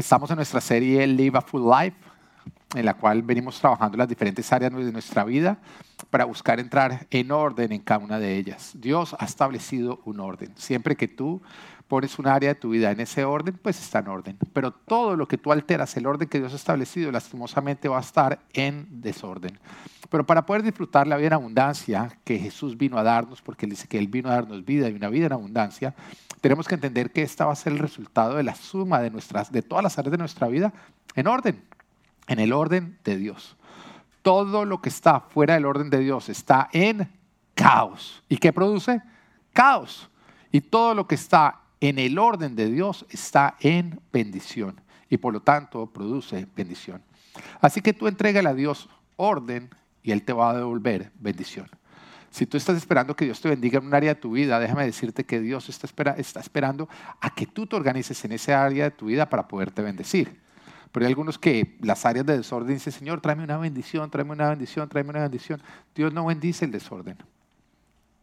Estamos en nuestra serie Live a Full Life, en la cual venimos trabajando las diferentes áreas de nuestra vida para buscar entrar en orden en cada una de ellas. Dios ha establecido un orden. Siempre que tú pones un área de tu vida en ese orden, pues está en orden. Pero todo lo que tú alteras, el orden que Dios ha establecido, lastimosamente va a estar en desorden. Pero para poder disfrutar la vida en abundancia que Jesús vino a darnos, porque Él dice que Él vino a darnos vida y una vida en abundancia, tenemos que entender que esta va a ser el resultado de la suma de, nuestras, de todas las áreas de nuestra vida en orden, en el orden de Dios. Todo lo que está fuera del orden de Dios está en caos. ¿Y qué produce? Caos. Y todo lo que está en el orden de Dios está en bendición. Y por lo tanto produce bendición. Así que tú entrégale a Dios orden y Él te va a devolver bendición. Si tú estás esperando que Dios te bendiga en un área de tu vida, déjame decirte que Dios está, esperando a que tú te organices en ese área de tu vida para poderte bendecir. Pero hay algunos que las áreas de desorden dicen, Señor, tráeme una bendición, tráeme una bendición, tráeme una bendición. Dios no bendice el desorden.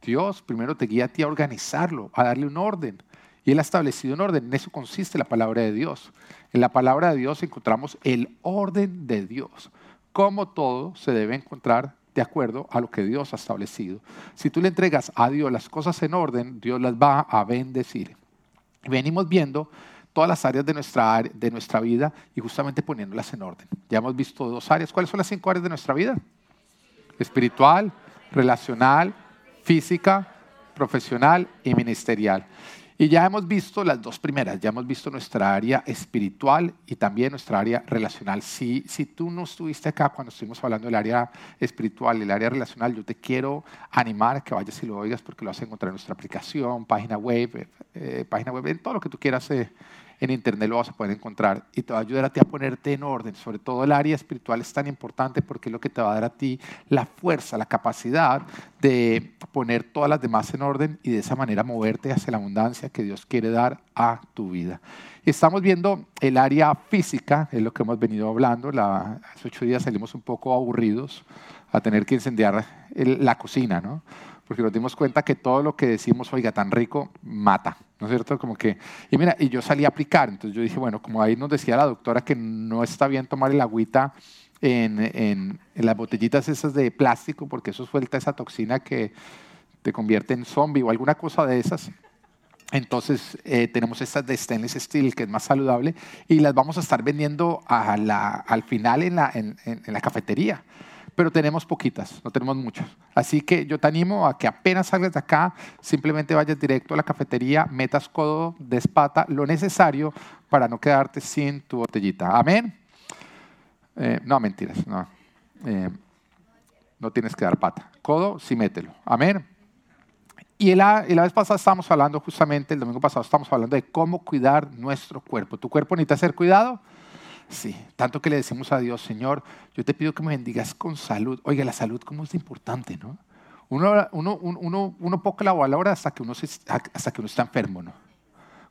Dios primero te guía a ti a organizarlo, a darle un orden. Y Él ha establecido un orden. En eso consiste la palabra de Dios. En la palabra de Dios encontramos el orden de Dios. Cómo todo se debe encontrar de acuerdo a lo que Dios ha establecido. Si tú le entregas a Dios las cosas en orden, Dios las va a bendecir. Venimos viendo todas las áreas de nuestra, de nuestra vida y justamente poniéndolas en orden. Ya hemos visto dos áreas. ¿Cuáles son las cinco áreas de nuestra vida? Espiritual, relacional, física, profesional y ministerial. Y ya hemos visto las dos primeras, ya hemos visto nuestra área espiritual y también nuestra área relacional. Si, si tú no estuviste acá cuando estuvimos hablando del área espiritual y el área relacional, yo te quiero animar a que vayas y lo oigas porque lo vas a encontrar en nuestra aplicación, página web, eh, página web, en todo lo que tú quieras eh, en internet lo vas a poder encontrar y te va a ayudar a ti a ponerte en orden. Sobre todo el área espiritual es tan importante porque es lo que te va a dar a ti la fuerza, la capacidad de poner todas las demás en orden y de esa manera moverte hacia la abundancia que Dios quiere dar a tu vida. Estamos viendo el área física, es lo que hemos venido hablando. La, hace ocho días salimos un poco aburridos a tener que incendiar la cocina, ¿no? porque nos dimos cuenta que todo lo que decimos, oiga, tan rico, mata, ¿no es cierto? Como que, y mira, y yo salí a aplicar, entonces yo dije, bueno, como ahí nos decía la doctora que no está bien tomar el agüita en, en, las botellitas esas de plástico, porque eso suelta esa toxina que te convierte en zombie o alguna cosa de esas. Entonces eh, tenemos estas de stainless steel, que es más saludable, y las vamos a estar vendiendo al final en la, en, en la cafetería pero tenemos poquitas, no tenemos muchas. Así que yo te animo a que apenas salgas de acá, simplemente vayas directo a la cafetería, metas codo, despata lo necesario para no quedarte sin tu botellita. Amén. Eh, no, mentiras, no. Eh, no tienes que dar pata. Codo, sí mételo. Amén. Y la, y la vez pasada estábamos hablando justamente, el domingo pasado estábamos hablando de cómo cuidar nuestro cuerpo. ¿Tu cuerpo necesita ser cuidado? Sí, tanto que le decimos a Dios, Señor, yo te pido que me bendigas con salud. Oiga, la salud cómo es importante, ¿no? Uno, uno, uno, uno poco la valora hasta que uno, hasta que uno está enfermo, ¿no?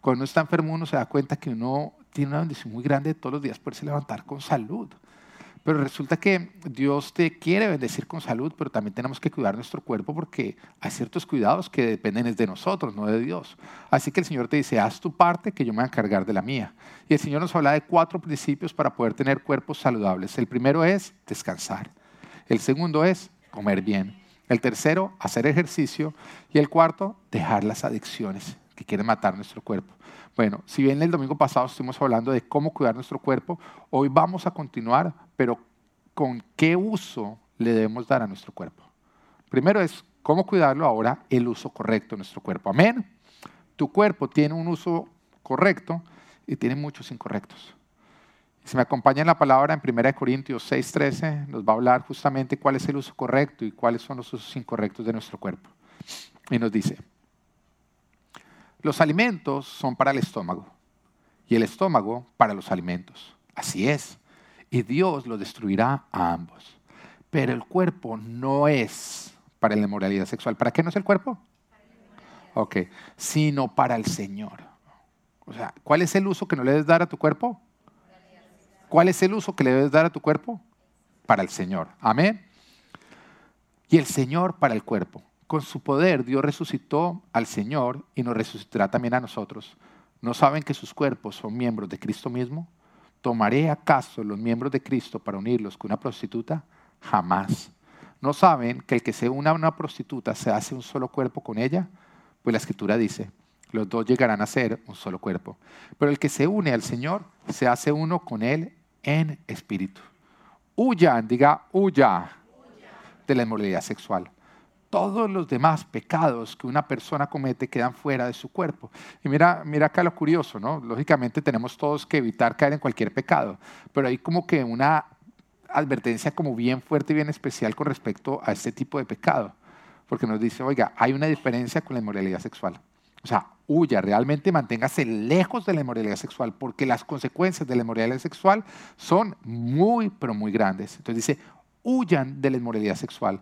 Cuando uno está enfermo uno se da cuenta que uno tiene una bendición muy grande de todos los días poderse levantar con salud. Pero resulta que Dios te quiere bendecir con salud, pero también tenemos que cuidar nuestro cuerpo porque hay ciertos cuidados que dependen de nosotros, no de Dios. Así que el Señor te dice, haz tu parte que yo me voy a encargar de la mía. Y el Señor nos habla de cuatro principios para poder tener cuerpos saludables. El primero es descansar. El segundo es comer bien. El tercero, hacer ejercicio. Y el cuarto, dejar las adicciones que quieren matar nuestro cuerpo. Bueno, si bien el domingo pasado estuvimos hablando de cómo cuidar nuestro cuerpo, hoy vamos a continuar, pero con qué uso le debemos dar a nuestro cuerpo. Primero es cómo cuidarlo, ahora el uso correcto de nuestro cuerpo. Amén. Tu cuerpo tiene un uso correcto y tiene muchos incorrectos. Si me acompaña en la palabra en 1 Corintios 6:13, nos va a hablar justamente cuál es el uso correcto y cuáles son los usos incorrectos de nuestro cuerpo. Y nos dice, los alimentos son para el estómago y el estómago para los alimentos. Así es. Y Dios lo destruirá a ambos. Pero el cuerpo no es para la inmoralidad sexual. ¿Para qué no es el cuerpo? Ok, sino para el Señor. O sea, ¿cuál es el uso que no le debes dar a tu cuerpo? ¿Cuál es el uso que le debes dar a tu cuerpo? Para el Señor. Amén. Y el Señor para el cuerpo. Con su poder Dios resucitó al Señor y nos resucitará también a nosotros. ¿No saben que sus cuerpos son miembros de Cristo mismo? ¿Tomaré acaso los miembros de Cristo para unirlos con una prostituta? Jamás. ¿No saben que el que se una a una prostituta se hace un solo cuerpo con ella? Pues la escritura dice, los dos llegarán a ser un solo cuerpo. Pero el que se une al Señor se hace uno con Él en espíritu. Huyan, diga, huya de la inmoralidad sexual. Todos los demás pecados que una persona comete quedan fuera de su cuerpo. Y mira, mira acá lo curioso, ¿no? Lógicamente tenemos todos que evitar caer en cualquier pecado, pero hay como que una advertencia como bien fuerte y bien especial con respecto a este tipo de pecado, porque nos dice, oiga, hay una diferencia con la inmoralidad sexual. O sea, huya, realmente manténgase lejos de la inmoralidad sexual, porque las consecuencias de la inmoralidad sexual son muy, pero muy grandes. Entonces dice, huyan de la inmoralidad sexual.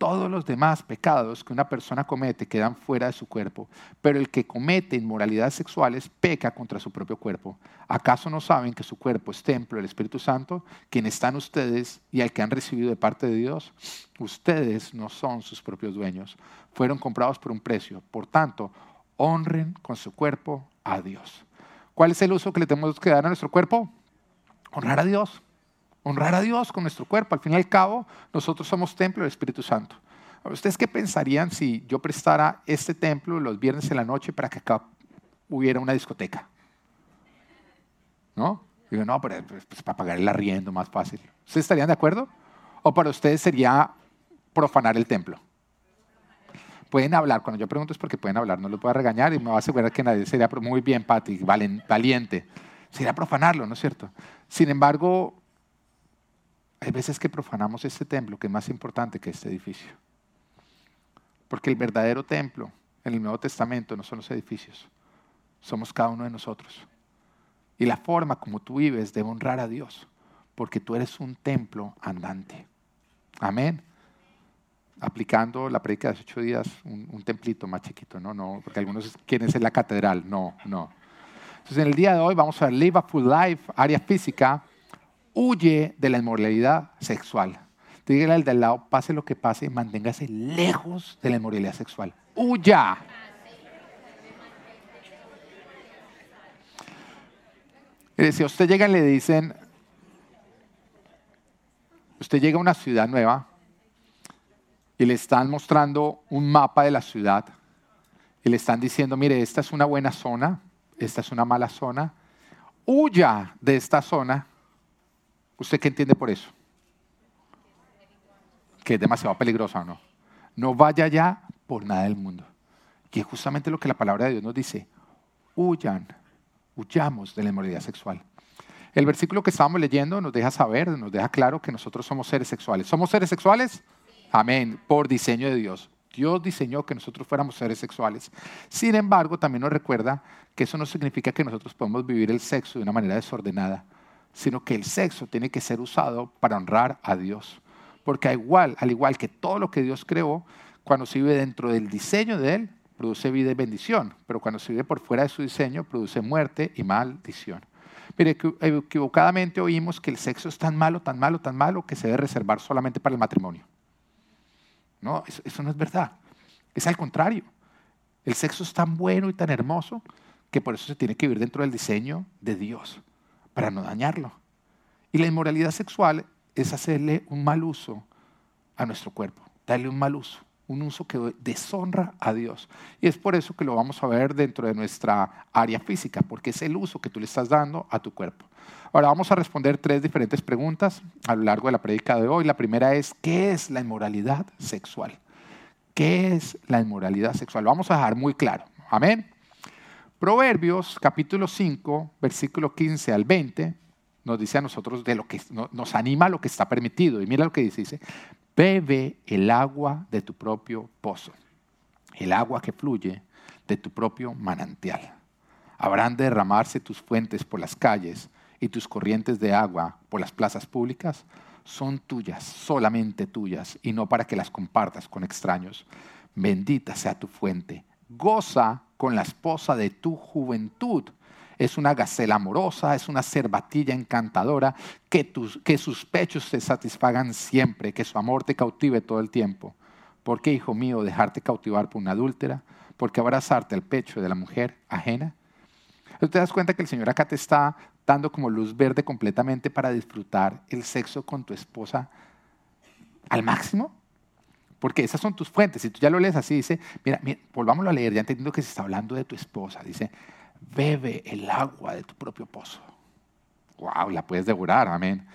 Todos los demás pecados que una persona comete quedan fuera de su cuerpo, pero el que comete inmoralidades sexuales peca contra su propio cuerpo. ¿Acaso no saben que su cuerpo es templo del Espíritu Santo, quien están ustedes y al que han recibido de parte de Dios? Ustedes no son sus propios dueños, fueron comprados por un precio. Por tanto, honren con su cuerpo a Dios. ¿Cuál es el uso que le tenemos que dar a nuestro cuerpo? Honrar a Dios. Honrar a Dios con nuestro cuerpo. Al fin y al cabo, nosotros somos templo del Espíritu Santo. ¿Ustedes qué pensarían si yo prestara este templo los viernes en la noche para que acá hubiera una discoteca? ¿No? Digo, no, pero pues, pues, para pagar el arriendo más fácil. ¿Ustedes estarían de acuerdo? ¿O para ustedes sería profanar el templo? Pueden hablar, cuando yo pregunto es porque pueden hablar, no los voy a regañar y me va a asegurar que nadie sería muy bien, Pati, valiente. Sería profanarlo, ¿no es cierto? Sin embargo, hay veces que profanamos este templo, que es más importante que este edificio. Porque el verdadero templo en el Nuevo Testamento no son los edificios, somos cada uno de nosotros. Y la forma como tú vives debe honrar a Dios, porque tú eres un templo andante. Amén. Aplicando la predica de hace ocho días, un, templito más chiquito, no, no, porque algunos quieren ser la catedral, no, no. Entonces en el día de hoy vamos a ver Live a Full Life, área física, huye de la inmoralidad sexual. Dígale al del lado, pase lo que pase, manténgase lejos de la inmoralidad sexual. Huya. Si usted llega y le dicen, usted llega a una ciudad nueva y le están mostrando un mapa de la ciudad y le están diciendo, mire, esta es una buena zona, esta es una mala zona, huya de esta zona ¿Usted qué entiende por eso? Que es demasiado peligrosa o no. No vaya allá por nada del mundo. Y es justamente lo que la palabra de Dios nos dice. Huyan, huyamos de la inmoralidad sexual. El versículo que estábamos leyendo nos deja saber, nos deja claro que nosotros somos seres sexuales. ¿Somos seres sexuales? Amén, por diseño de Dios. Dios diseñó que nosotros fuéramos seres sexuales. Sin embargo, también nos recuerda que eso no significa que nosotros podemos vivir el sexo de una manera desordenada sino que el sexo tiene que ser usado para honrar a Dios. Porque al igual, al igual que todo lo que Dios creó, cuando se vive dentro del diseño de Él, produce vida y bendición, pero cuando se vive por fuera de su diseño, produce muerte y maldición. Mire, equivocadamente oímos que el sexo es tan malo, tan malo, tan malo, que se debe reservar solamente para el matrimonio. No, eso no es verdad. Es al contrario. El sexo es tan bueno y tan hermoso que por eso se tiene que vivir dentro del diseño de Dios para no dañarlo. Y la inmoralidad sexual es hacerle un mal uso a nuestro cuerpo, darle un mal uso, un uso que deshonra a Dios. Y es por eso que lo vamos a ver dentro de nuestra área física, porque es el uso que tú le estás dando a tu cuerpo. Ahora vamos a responder tres diferentes preguntas a lo largo de la prédica de hoy. La primera es, ¿qué es la inmoralidad sexual? ¿Qué es la inmoralidad sexual? Lo vamos a dejar muy claro. Amén. Proverbios capítulo 5, versículo 15 al 20, nos dice a nosotros de lo que nos anima a lo que está permitido. Y mira lo que dice, bebe el agua de tu propio pozo, el agua que fluye de tu propio manantial. Habrán de derramarse tus fuentes por las calles y tus corrientes de agua por las plazas públicas. Son tuyas, solamente tuyas, y no para que las compartas con extraños. Bendita sea tu fuente. Goza con la esposa de tu juventud. Es una gacela amorosa, es una cervatilla encantadora, que, que sus pechos te satisfagan siempre, que su amor te cautive todo el tiempo. ¿Por qué, hijo mío, dejarte cautivar por una adúltera? ¿Por qué abrazarte al pecho de la mujer ajena? ¿Te das cuenta que el Señor acá te está aceptando como luz verde completamente para disfrutar el sexo con tu esposa al máximo? Porque esas son tus fuentes. Si tú ya lo lees así, dice, mira, mira volvámoslo a leer, ya entendiendo que se está hablando de tu esposa. Dice, bebe el agua de tu propio pozo. Wow, la puedes devorar, amén.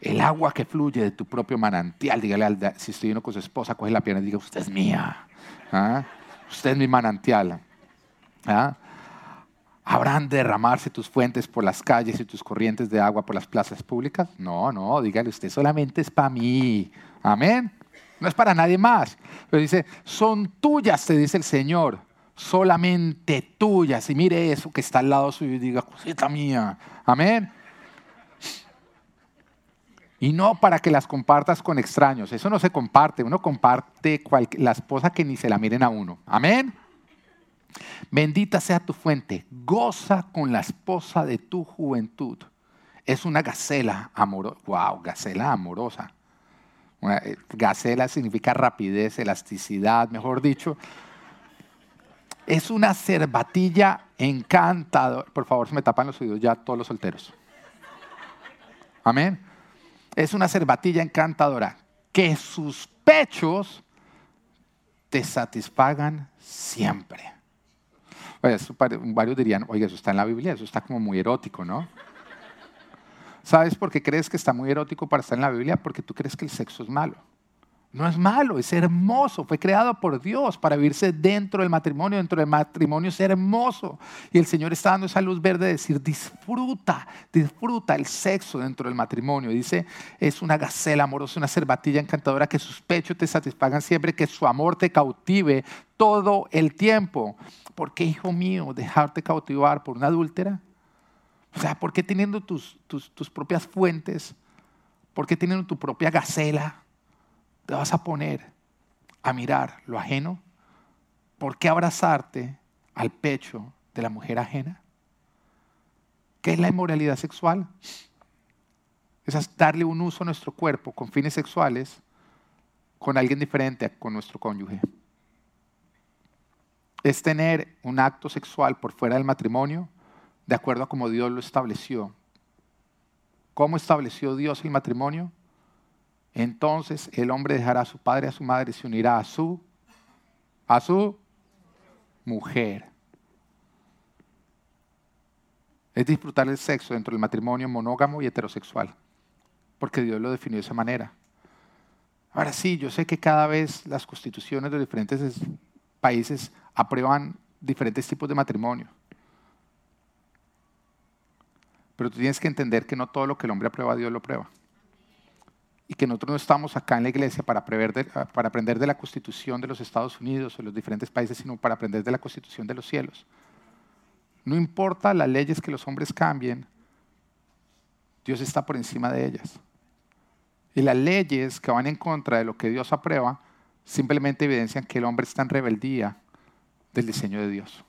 El agua que fluye de tu propio manantial. Dígale, al, si estoy uno con su esposa, coge la pierna y diga, usted es mía. ¿Ah? Usted es mi manantial. ¿Ah? ¿Habrán de derramarse tus fuentes por las calles y tus corrientes de agua por las plazas públicas? No, no, dígale usted, solamente es para mí. Amén. No es para nadie más. Pero dice, son tuyas, te dice el Señor. Solamente tuyas. Y mire eso que está al lado suyo y diga, cosita mía. Amén. Y no para que las compartas con extraños. Eso no se comparte. Uno comparte la esposa que ni se la miren a uno. Amén. Bendita sea tu fuente, goza con la esposa de tu juventud. Es una gacela amorosa. Wow, gacela amorosa. Eh, gacela significa rapidez, elasticidad, mejor dicho. Es una cervatilla encantadora. Por favor, se me tapan los oídos ya todos los solteros. Amén. Es una cervatilla encantadora. Que sus pechos te satisfagan siempre. Varios dirían, oye, eso está en la Biblia, eso está como muy erótico, ¿no? ¿Sabes por qué crees que está muy erótico para estar en la Biblia? Porque tú crees que el sexo es malo. No es malo, es hermoso. Fue creado por Dios para vivirse dentro del matrimonio. Dentro del matrimonio es hermoso. Y el Señor está dando esa luz verde de decir, disfruta, disfruta el sexo dentro del matrimonio. Dice, es una gacela amorosa, una cervatilla encantadora, que sus pechos te satisfagan siempre, que su amor te cautive todo el tiempo. ¿Por qué, hijo mío, dejarte cautivar por una adúltera? O sea, ¿por qué teniendo tus, tus, propias fuentes? ¿Por qué teniendo tu propia gacela? te vas a poner a mirar lo ajeno? ¿Por qué abrazarte al pecho de la mujer ajena? ¿Qué es la inmoralidad sexual? Es darle un uso a nuestro cuerpo con fines sexuales con alguien diferente con nuestro cónyuge. Es tener un acto sexual por fuera del matrimonio de acuerdo a como Dios lo estableció. ¿Cómo estableció Dios el matrimonio? Entonces el hombre dejará a su padre y a su madre y se unirá a su, a su mujer. Es disfrutar el sexo dentro del matrimonio monógamo y heterosexual, porque Dios lo definió de esa manera. Ahora sí, yo sé que cada vez las constituciones de diferentes países aprueban diferentes tipos de matrimonio. Pero tú tienes que entender que no todo lo que el hombre aprueba, Dios lo aprueba y que nosotros no estamos acá en la iglesia para, para aprender de la constitución de los Estados Unidos o de los diferentes países, sino para aprender de la constitución de los cielos. No importa las leyes que los hombres cambien, Dios está por encima de ellas. Y las leyes que van en contra de lo que Dios aprueba simplemente evidencian que el hombre está en rebeldía del diseño de Dios.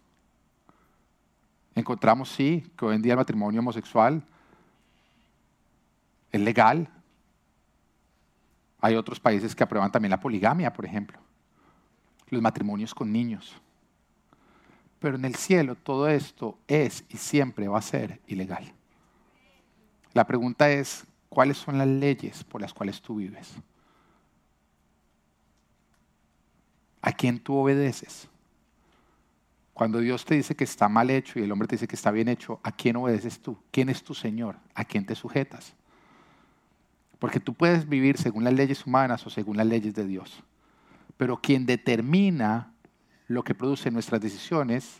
Encontramos, sí, que hoy en día el matrimonio homosexual es legal, hay otros países que aprueban también la poligamia, por ejemplo, los matrimonios con niños. Pero en el cielo todo esto es y siempre va a ser ilegal. La pregunta es, ¿cuáles son las leyes por las cuales tú vives? ¿A quién tú obedeces? Cuando Dios te dice que está mal hecho y el hombre te dice que está bien hecho, ¿a quién obedeces tú? ¿Quién es tu Señor? ¿A quién te sujetas? Porque tú puedes vivir según las leyes humanas o según las leyes de Dios. Pero quien determina lo que produce nuestras decisiones,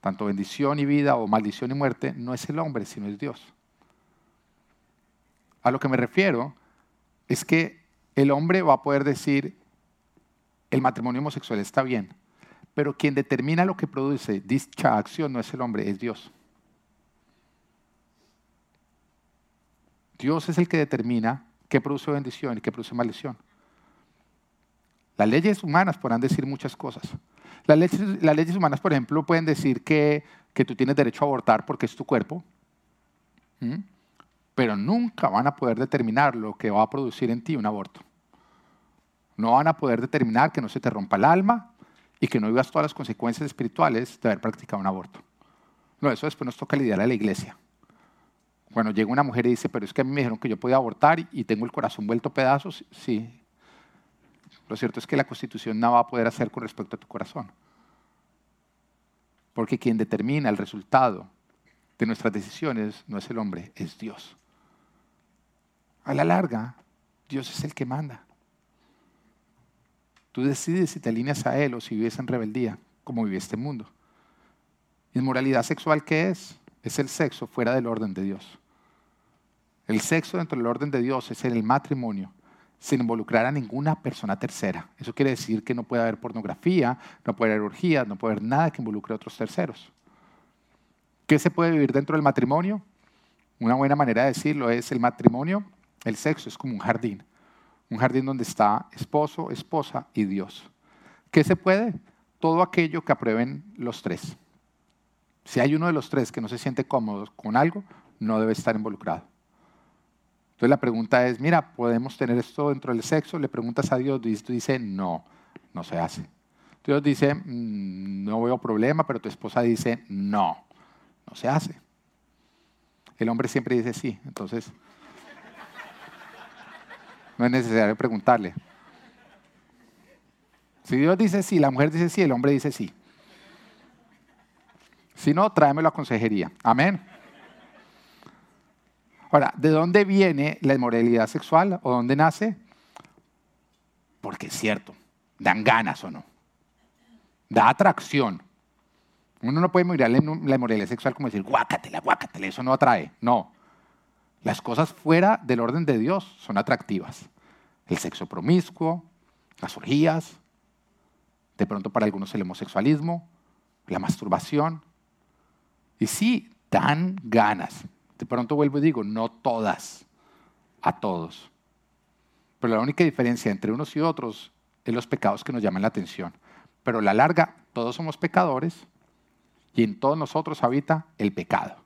tanto bendición y vida o maldición y muerte, no es el hombre, sino es Dios. A lo que me refiero es que el hombre va a poder decir, el matrimonio homosexual está bien, pero quien determina lo que produce dicha acción no es el hombre, es Dios. Dios es el que determina qué produce bendición y qué produce maldición. Las leyes humanas podrán decir muchas cosas. Las leyes, humanas, por ejemplo, pueden decir que, tú tienes derecho a abortar porque es tu cuerpo, pero nunca van a poder determinar lo que va a producir en ti un aborto. No van a poder determinar que no se te rompa el alma y que no vivas todas las consecuencias espirituales de haber practicado un aborto. No, eso después nos toca lidiar a la iglesia. Cuando llega una mujer y dice, pero es que a mí me dijeron que yo podía abortar y tengo el corazón vuelto a pedazos, sí. Lo cierto es que la constitución no va a poder hacer con respecto a tu corazón. Porque quien determina el resultado de nuestras decisiones no es el hombre, es Dios. A la larga, Dios es el que manda. Tú decides si te alineas a Él o si vives en rebeldía, como vive este mundo. ¿Inmoralidad sexual qué es? Es el sexo fuera del orden de Dios. El sexo dentro del orden de Dios es el matrimonio sin involucrar a ninguna persona tercera. Eso quiere decir que no puede haber pornografía, no puede haber orgías, no puede haber nada que involucre a otros terceros. ¿Qué se puede vivir dentro del matrimonio? Una buena manera de decirlo es el matrimonio, el sexo es como un jardín. Un jardín donde está esposo, esposa y Dios. ¿Qué se puede? Todo aquello que aprueben los tres. Si hay uno de los tres que no se siente cómodo con algo, no debe estar involucrado. Entonces la pregunta es, mira, ¿podemos tener esto dentro del sexo? Le preguntas a Dios, Dios dice, no, no se hace. Dios dice, mm, no veo problema, pero tu esposa dice, no, no se hace. El hombre siempre dice sí, entonces no es necesario preguntarle. Si Dios dice sí, la mujer dice sí, el hombre dice sí. Si no, tráemelo a consejería. Amén. Ahora, ¿de dónde viene la inmoralidad sexual o dónde nace? Porque es cierto, dan ganas o no. Da atracción. Uno no puede mirar la inmoralidad sexual como decir, guácatela, guácatela, eso no atrae. No. Las cosas fuera del orden de Dios son atractivas. El sexo promiscuo, las orgías, de pronto para algunos el homosexualismo, la masturbación. Y sí, dan ganas. De pronto vuelvo y digo, no todas, a todos. Pero la única diferencia entre unos y otros es los pecados que nos llaman la atención. Pero a la larga, todos somos pecadores y en todos nosotros habita el pecado.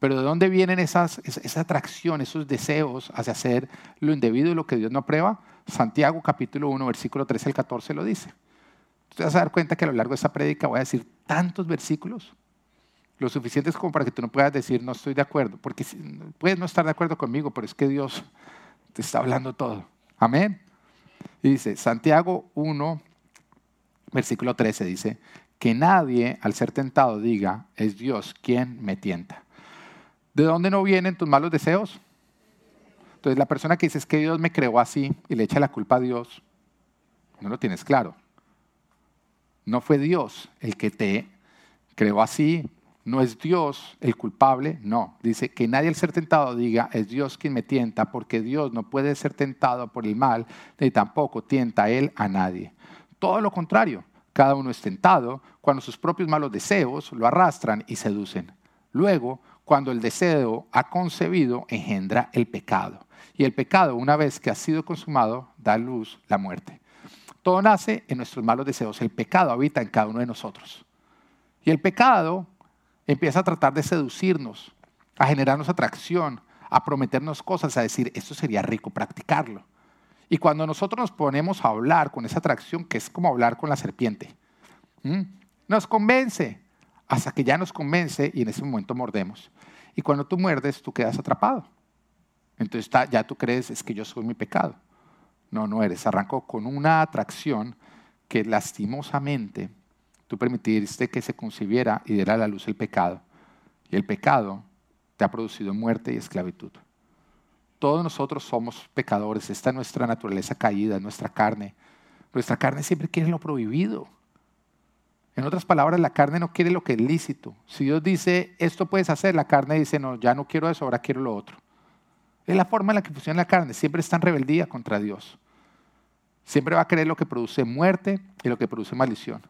Pero ¿de dónde vienen esas, esa atracción, esos deseos hacia hacer lo indebido y lo que Dios no aprueba? Santiago capítulo 1, versículo 13 al 14 lo dice. Te vas a dar cuenta que a lo largo de esta prédica voy a decir tantos versículos, lo suficientes como para que tú no puedas decir no estoy de acuerdo, porque puedes no estar de acuerdo conmigo, pero es que Dios te está hablando todo. Amén. Y dice, Santiago 1, versículo 13 dice, que nadie al ser tentado diga, es Dios quien me tienta. ¿De dónde no vienen tus malos deseos? Entonces la persona que dice es que Dios me creó así y le echa la culpa a Dios, no lo tienes claro. No fue Dios el que te creó así, no es Dios el culpable, no. Dice que nadie al ser tentado diga, es Dios quien me tienta, porque Dios no puede ser tentado por el mal, ni tampoco tienta Él a nadie. Todo lo contrario, cada uno es tentado cuando sus propios malos deseos lo arrastran y seducen. Luego, cuando el deseo ha concebido, engendra el pecado. Y el pecado, una vez que ha sido consumado, da luz la muerte. Todo nace en nuestros malos deseos. El pecado habita en cada uno de nosotros. Y el pecado empieza a tratar de seducirnos, a generarnos atracción, a prometernos cosas, a decir, esto sería rico practicarlo. Y cuando nosotros nos ponemos a hablar con esa atracción, que es como hablar con la serpiente, nos convence, hasta que ya nos convence y en ese momento mordemos. Y cuando tú muerdes, tú quedas atrapado. Entonces ya tú crees, es que yo soy mi pecado. No, no eres. Arrancó con una atracción que lastimosamente tú permitiste que se concibiera y diera a la luz el pecado. Y el pecado te ha producido muerte y esclavitud. Todos nosotros somos pecadores. Esta es nuestra naturaleza caída, nuestra carne. Nuestra carne siempre quiere lo prohibido. En otras palabras, la carne no quiere lo que es lícito. Si Dios dice, esto puedes hacer, la carne dice, no, ya no quiero eso, ahora quiero lo otro. Es la forma en la que funciona la carne. Siempre está en rebeldía contra Dios. Siempre va a querer lo que produce muerte y lo que produce maldición.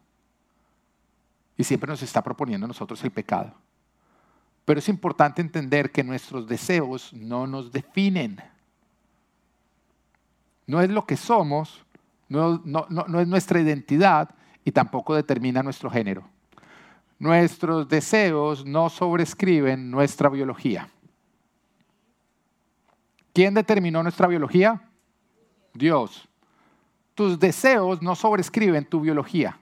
Y siempre nos está proponiendo a nosotros el pecado. Pero es importante entender que nuestros deseos no nos definen. No es lo que somos, no es nuestra identidad, y tampoco determina nuestro género. Nuestros deseos no sobrescriben nuestra biología. ¿Quién determinó nuestra biología? Dios. Tus deseos no sobrescriben tu biología.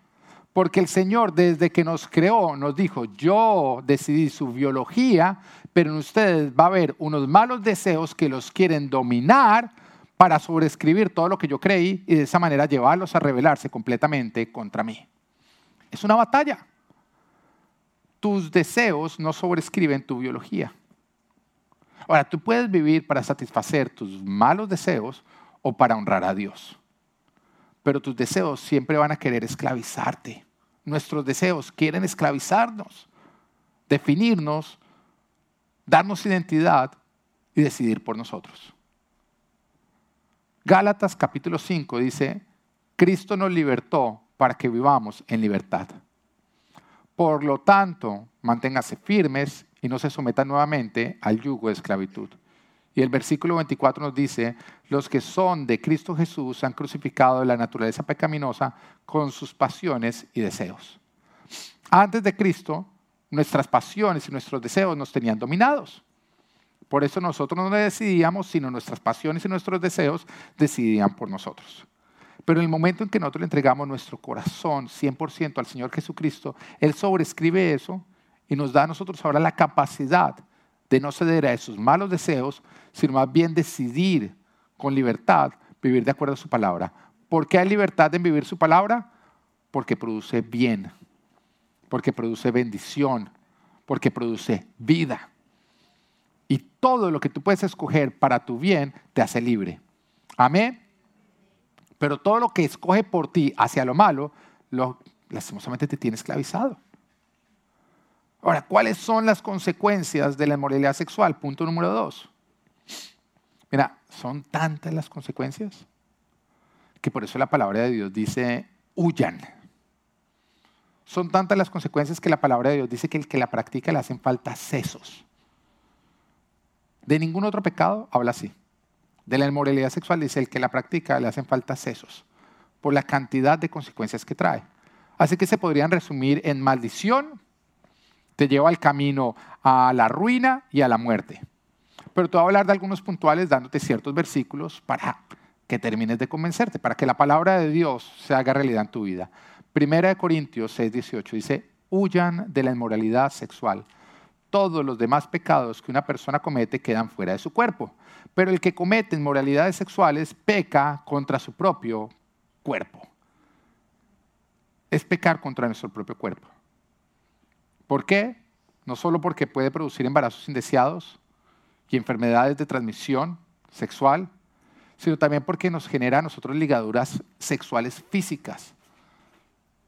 Porque el Señor desde que nos creó nos dijo, yo decidí su biología, pero en ustedes va a haber unos malos deseos que los quieren dominar para sobreescribir todo lo que yo creí y de esa manera llevarlos a rebelarse completamente contra mí. Es una batalla. Tus deseos no sobrescriben tu biología. Ahora, tú puedes vivir para satisfacer tus malos deseos o para honrar a Dios. Pero tus deseos siempre van a querer esclavizarte. Nuestros deseos quieren esclavizarnos, definirnos, darnos identidad y decidir por nosotros. Gálatas capítulo 5 dice, Cristo nos libertó para que vivamos en libertad. Por lo tanto, manténgase firmes y no se sometan nuevamente al yugo de esclavitud. Y el versículo 24 nos dice, los que son de Cristo Jesús han crucificado la naturaleza pecaminosa con sus pasiones y deseos. Antes de Cristo, nuestras pasiones y nuestros deseos nos tenían dominados. Por eso nosotros no decidíamos, sino nuestras pasiones y nuestros deseos decidían por nosotros. Pero en el momento en que nosotros le entregamos nuestro corazón 100% al Señor Jesucristo, Él sobrescribe eso y nos da a nosotros ahora la capacidad de no ceder a esos malos deseos, sino más bien decidir con libertad vivir de acuerdo a su palabra. ¿Por qué hay libertad en vivir su palabra? Porque produce bien, porque produce bendición, porque produce vida. Y todo lo que tú puedes escoger para tu bien te hace libre. Amén. Pero todo lo que escoge por ti hacia lo malo, lo, lastimosamente te tiene esclavizado. Ahora, ¿cuáles son las consecuencias de la inmoralidad sexual? Punto número dos. Mira, son tantas las consecuencias que por eso la palabra de Dios dice, huyan. Son tantas las consecuencias que la palabra de Dios dice que el que la practica le hacen falta sesos. De ningún otro pecado habla así de la inmoralidad sexual dice el que la practica le hacen falta sesos por la cantidad de consecuencias que trae. Así que se podrían resumir en maldición, te lleva al camino a la ruina y a la muerte. Pero te voy a hablar de algunos puntuales dándote ciertos versículos para que termines de convencerte, para que la palabra de Dios se haga realidad en tu vida. Primera de Corintios 6, 18 dice, huyan de la inmoralidad sexual. Todos los demás pecados que una persona comete quedan fuera de su cuerpo pero el que comete inmoralidades sexuales peca contra su propio cuerpo. Es pecar contra nuestro propio cuerpo. ¿Por qué? No solo porque puede producir embarazos indeseados y enfermedades de transmisión sexual, sino también porque nos genera a nosotros ligaduras sexuales físicas.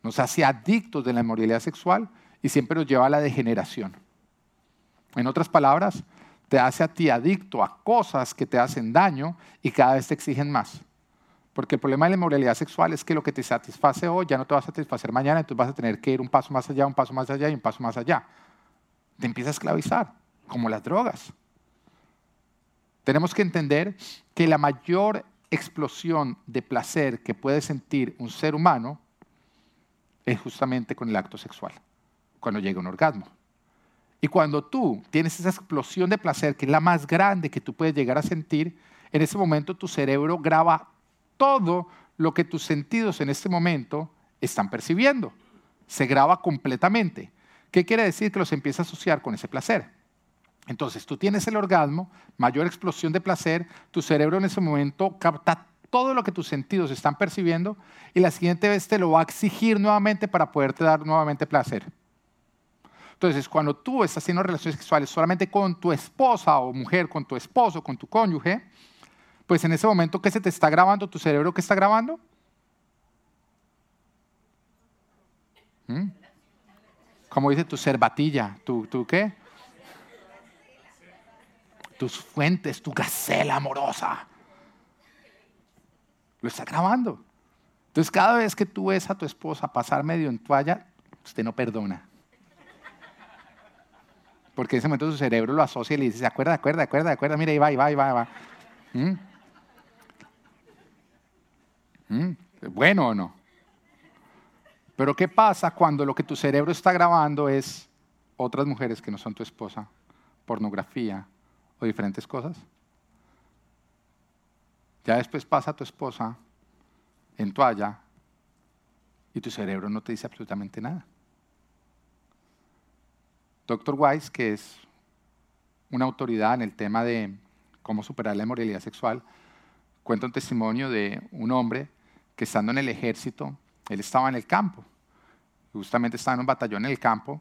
Nos hace adictos de la inmoralidad sexual y siempre nos lleva a la degeneración. En otras palabras, te hace a ti adicto a cosas que te hacen daño y cada vez te exigen más. Porque el problema de la inmoralidad sexual es que lo que te satisface hoy ya no te va a satisfacer mañana, entonces vas a tener que ir un paso más allá, un paso más allá y un paso más allá. Te empieza a esclavizar, como las drogas. Tenemos que entender que la mayor explosión de placer que puede sentir un ser humano es justamente con el acto sexual, cuando llega un orgasmo. Y cuando tú tienes esa explosión de placer, que es la más grande que tú puedes llegar a sentir, en ese momento tu cerebro graba todo lo que tus sentidos en este momento están percibiendo. Se graba completamente. ¿Qué quiere decir? Que los empieza a asociar con ese placer. Entonces, tú tienes el orgasmo, mayor explosión de placer, tu cerebro en ese momento capta todo lo que tus sentidos están percibiendo y la siguiente vez te lo va a exigir nuevamente para poderte dar nuevamente placer. Entonces, cuando tú estás haciendo relaciones sexuales solamente con tu esposa o mujer, con tu esposo, con tu cónyuge, pues en ese momento, ¿qué se te está grabando? ¿Tu cerebro qué está grabando? ¿Mm? Como dice tu cervatilla, ¿tu, ¿tu qué? Tus fuentes, tu gacela amorosa. Lo está grabando. Entonces, cada vez que tú ves a tu esposa pasar medio en toalla, usted no perdona. Porque en ese momento su cerebro lo asocia y le dice, ¿se acuerda, acuerda, acuerda, acuerda? Mira, ahí va, ahí va, ahí va, ahí va. ¿Mm? ¿Mm? ¿Bueno o no? Pero ¿qué pasa cuando lo que tu cerebro está grabando es otras mujeres que no son tu esposa, pornografía o diferentes cosas? Ya después pasa tu esposa en toalla y tu cerebro no te dice absolutamente nada. Dr. Weiss, que es una autoridad en el tema de cómo superar la inmoralidad sexual, cuenta un testimonio de un hombre que estando en el ejército, él estaba en el campo, justamente estaba en un batallón en el campo,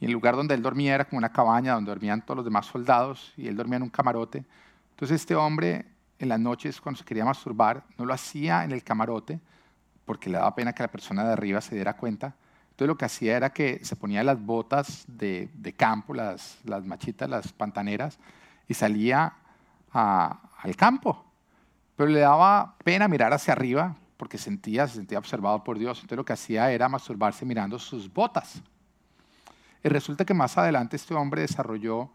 y el lugar donde él dormía era como una cabaña donde dormían todos los demás soldados, y él dormía en un camarote. Entonces este hombre en las noches cuando se quería masturbar no lo hacía en el camarote, porque le daba pena que la persona de arriba se diera cuenta. Entonces lo que hacía era que se ponía las botas de, campo, las, las, machitas, las pantaneras, y salía al campo. Pero le daba pena mirar hacia arriba porque sentía, se sentía observado por Dios. Entonces lo que hacía era masturbarse mirando sus botas. Y resulta que más adelante este hombre desarrolló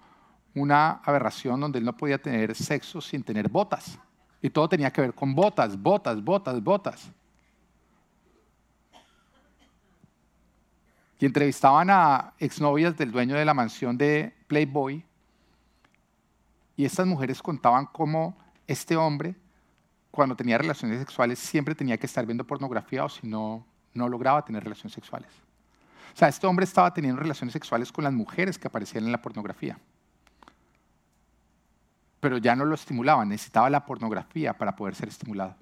una aberración donde él no podía tener sexo sin tener botas. Y todo tenía que ver con botas, botas, botas, botas. Y entrevistaban a exnovias del dueño de la mansión de Playboy. Y estas mujeres contaban cómo este hombre, cuando tenía relaciones sexuales, siempre tenía que estar viendo pornografía o si no, no lograba tener relaciones sexuales. O sea, este hombre estaba teniendo relaciones sexuales con las mujeres que aparecían en la pornografía. Pero ya no lo estimulaba, necesitaba la pornografía para poder ser estimulado.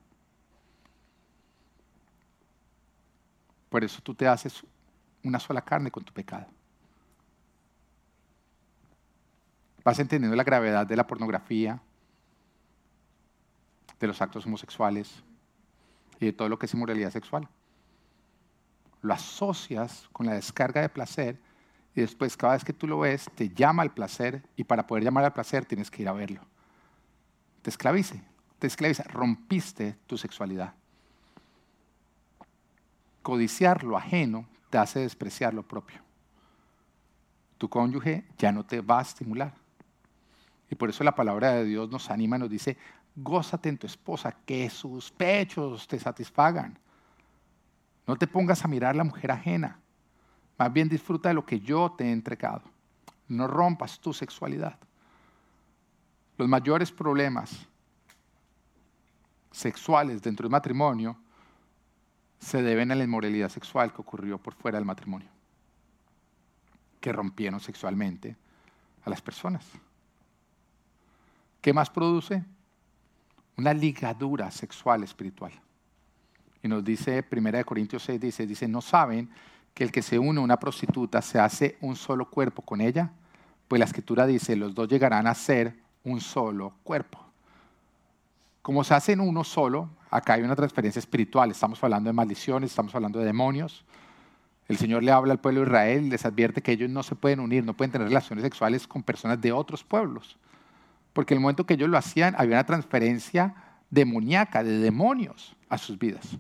Por eso tú te haces una sola carne con tu pecado. Vas entendiendo la gravedad de la pornografía, de los actos homosexuales y de todo lo que es inmoralidad sexual. Lo asocias con la descarga de placer y después cada vez que tú lo ves te llama al placer y para poder llamar al placer tienes que ir a verlo. Te esclavice, te esclaviza, rompiste tu sexualidad. Codiciar lo ajeno te hace despreciar lo propio. Tu cónyuge ya no te va a estimular. Y por eso la palabra de Dios nos anima, nos dice, gózate en tu esposa, que sus pechos te satisfagan. No te pongas a mirar a la mujer ajena. Más bien disfruta de lo que yo te he entregado. No rompas tu sexualidad. Los mayores problemas sexuales dentro del matrimonio se deben a la inmoralidad sexual que ocurrió por fuera del matrimonio, que rompieron sexualmente a las personas. ¿Qué más produce? Una ligadura sexual espiritual. Y nos dice 1 Corintios 6, dice, dice, ¿no saben que el que se une a una prostituta se hace un solo cuerpo con ella? Pues la escritura dice, los dos llegarán a ser un solo cuerpo. Como se hacen uno solo, acá hay una transferencia espiritual. Estamos hablando de maldiciones, estamos hablando de demonios. El Señor le habla al pueblo de Israel les advierte que ellos no se pueden unir, no pueden tener relaciones sexuales con personas de otros pueblos. Porque en el momento que ellos lo hacían, había una transferencia demoníaca, de demonios a sus vidas.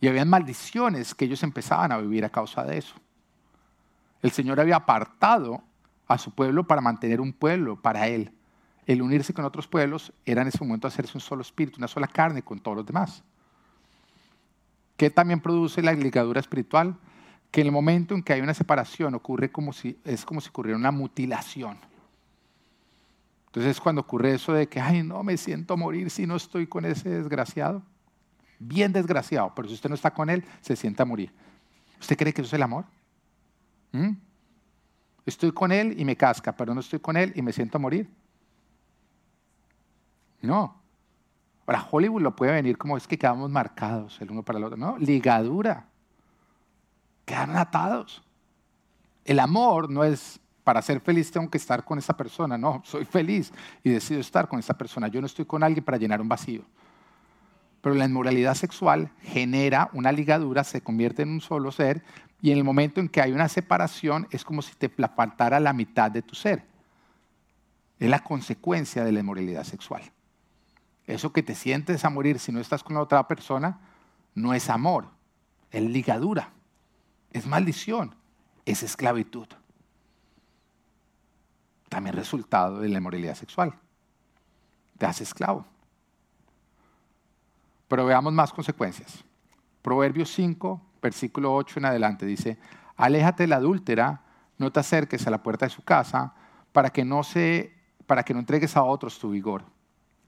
Y habían maldiciones que ellos empezaban a vivir a causa de eso. El Señor había apartado a su pueblo para mantener un pueblo para Él el unirse con otros pueblos era en ese momento hacerse un solo espíritu, una sola carne con todos los demás. ¿Qué también produce la ligadura espiritual? Que en el momento en que hay una separación ocurre como si, es como si ocurriera una mutilación. Entonces es cuando ocurre eso de que, ay, no me siento morir si no estoy con ese desgraciado. Bien desgraciado, pero si usted no está con él, se sienta a morir. ¿Usted cree que eso es el amor? ¿Mm? Estoy con él y me casca, pero no estoy con él y me siento a morir. No. Ahora, Hollywood lo puede venir como es que quedamos marcados el uno para el otro. No, ligadura. Quedan atados. El amor no es para ser feliz tengo que estar con esa persona. No, soy feliz y decido estar con esa persona. Yo no estoy con alguien para llenar un vacío. Pero la inmoralidad sexual genera una ligadura, se convierte en un solo ser y en el momento en que hay una separación es como si te faltara la mitad de tu ser. Es la consecuencia de la inmoralidad sexual. Eso que te sientes a morir si no estás con la otra persona, no es amor, es ligadura, es maldición, es esclavitud. También resultado de la inmoralidad sexual. Te hace esclavo. Pero veamos más consecuencias. Proverbios 5, versículo 8 en adelante dice, aléjate de la adúltera, no te acerques a la puerta de su casa, para que no, se, para que no entregues a otros tu vigor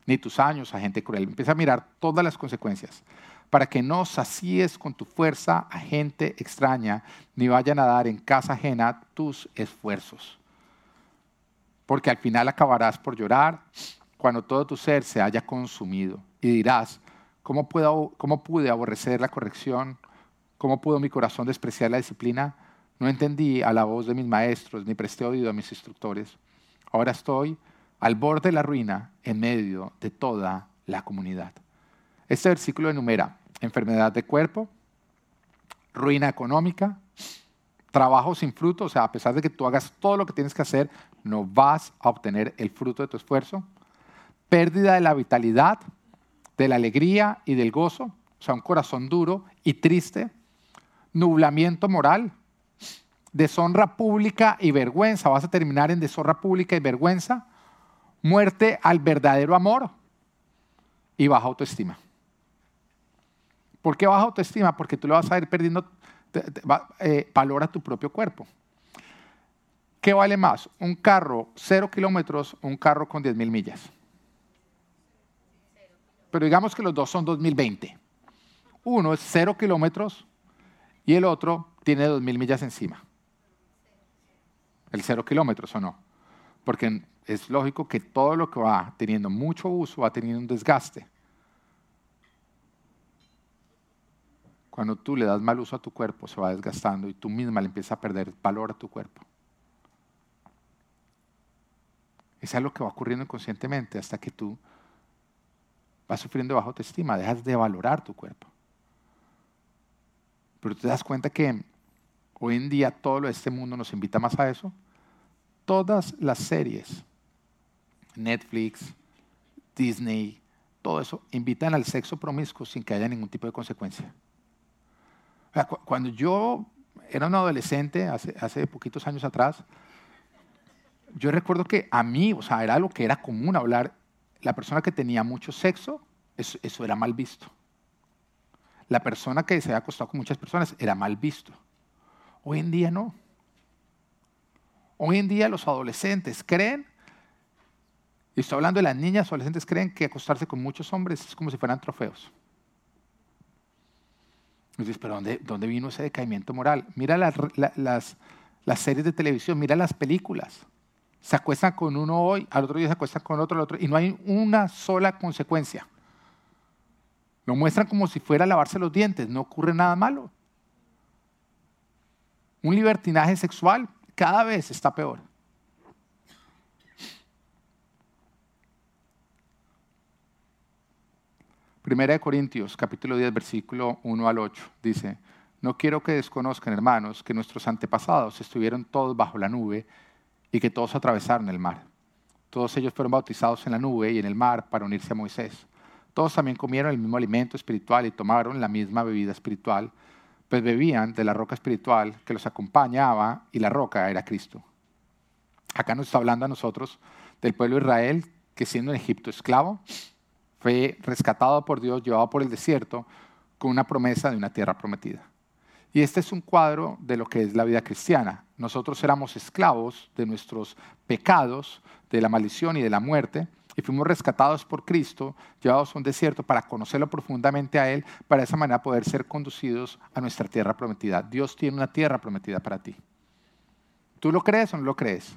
ni tus años a gente cruel. Empieza a mirar todas las consecuencias. para que no sacíes con tu fuerza a gente extraña, ni vayan a dar en casa ajena tus esfuerzos. Porque al final acabarás por llorar cuando todo tu ser se haya consumido. Y dirás, ¿cómo, puedo, cómo pude aborrecer la corrección? ¿Cómo pudo mi corazón despreciar la disciplina? No entendí a la voz de mis maestros, ni presté oído a mis instructores. Ahora estoy al borde de la ruina en medio de toda la comunidad. Este versículo enumera enfermedad de cuerpo, ruina económica, trabajo sin fruto, o sea, a pesar de que tú hagas todo lo que tienes que hacer, no vas a obtener el fruto de tu esfuerzo, pérdida de la vitalidad, de la alegría y del gozo, o sea, un corazón duro y triste, nublamiento moral, deshonra pública y vergüenza, vas a terminar en deshonra pública y vergüenza, muerte al verdadero amor y baja autoestima. ¿Por qué baja autoestima? Porque tú le vas a ir perdiendo eh, valor a tu propio cuerpo. ¿Qué vale más? ¿Un carro cero kilómetros o un carro con 10 mil millas? Pero digamos que los dos son 2020. Uno es cero kilómetros y el otro tiene 2 mil millas encima. El cero kilómetros o no. Porque es lógico que todo lo que va teniendo mucho uso va teniendo un desgaste. Cuando tú le das mal uso a tu cuerpo, se va desgastando y tú misma le empiezas a perder valor a tu cuerpo. Eso es lo que va ocurriendo inconscientemente hasta que tú vas sufriendo bajo autoestima, dejas de valorar tu cuerpo. Pero te das cuenta que hoy en día todo este mundo nos invita más a eso. Todas las series, Netflix, Disney, todo eso, invitan al sexo promiscuo sin que haya ningún tipo de consecuencia. Cuando yo era un adolescente, hace, poquitos años atrás, yo recuerdo que a mí, o sea, era lo que era común hablar, la persona que tenía mucho sexo, eso, eso era mal visto. La persona que se había acostado con muchas personas era mal visto. Hoy en día no. Hoy en día los adolescentes creen, y estoy hablando de las niñas, adolescentes creen que acostarse con muchos hombres es como si fueran trofeos. Dices, pero ¿dónde, ¿dónde, vino ese decaimiento moral? Mira las, las, las, series de televisión, mira las películas. Se acuestan con uno hoy, al otro día se acuestan con otro, al otro, y no hay una sola consecuencia. Lo muestran como si fuera a lavarse los dientes, no ocurre nada malo. Un libertinaje sexual cada vez está peor. Primera de Corintios, capítulo 10, versículo 1 al 8, dice, no quiero que desconozcan, hermanos, que nuestros antepasados estuvieron todos bajo la nube y que todos atravesaron el mar. Todos ellos fueron bautizados en la nube y en el mar para unirse a Moisés. Todos también comieron el mismo alimento espiritual y tomaron la misma bebida espiritual, pues bebían de la roca espiritual que los acompañaba y la roca era Cristo. Acá nos está hablando a nosotros del pueblo de Israel que siendo en Egipto esclavo, fue rescatado por Dios, llevado por el desierto, con una promesa de una tierra prometida. Y este es un cuadro de lo que es la vida cristiana. Nosotros éramos esclavos de nuestros pecados, de la maldición y de la muerte, y fuimos rescatados por Cristo, llevados a un desierto para conocerlo profundamente a Él, para de esa manera poder ser conducidos a nuestra tierra prometida. Dios tiene una tierra prometida para ti. ¿Tú lo crees o no lo crees?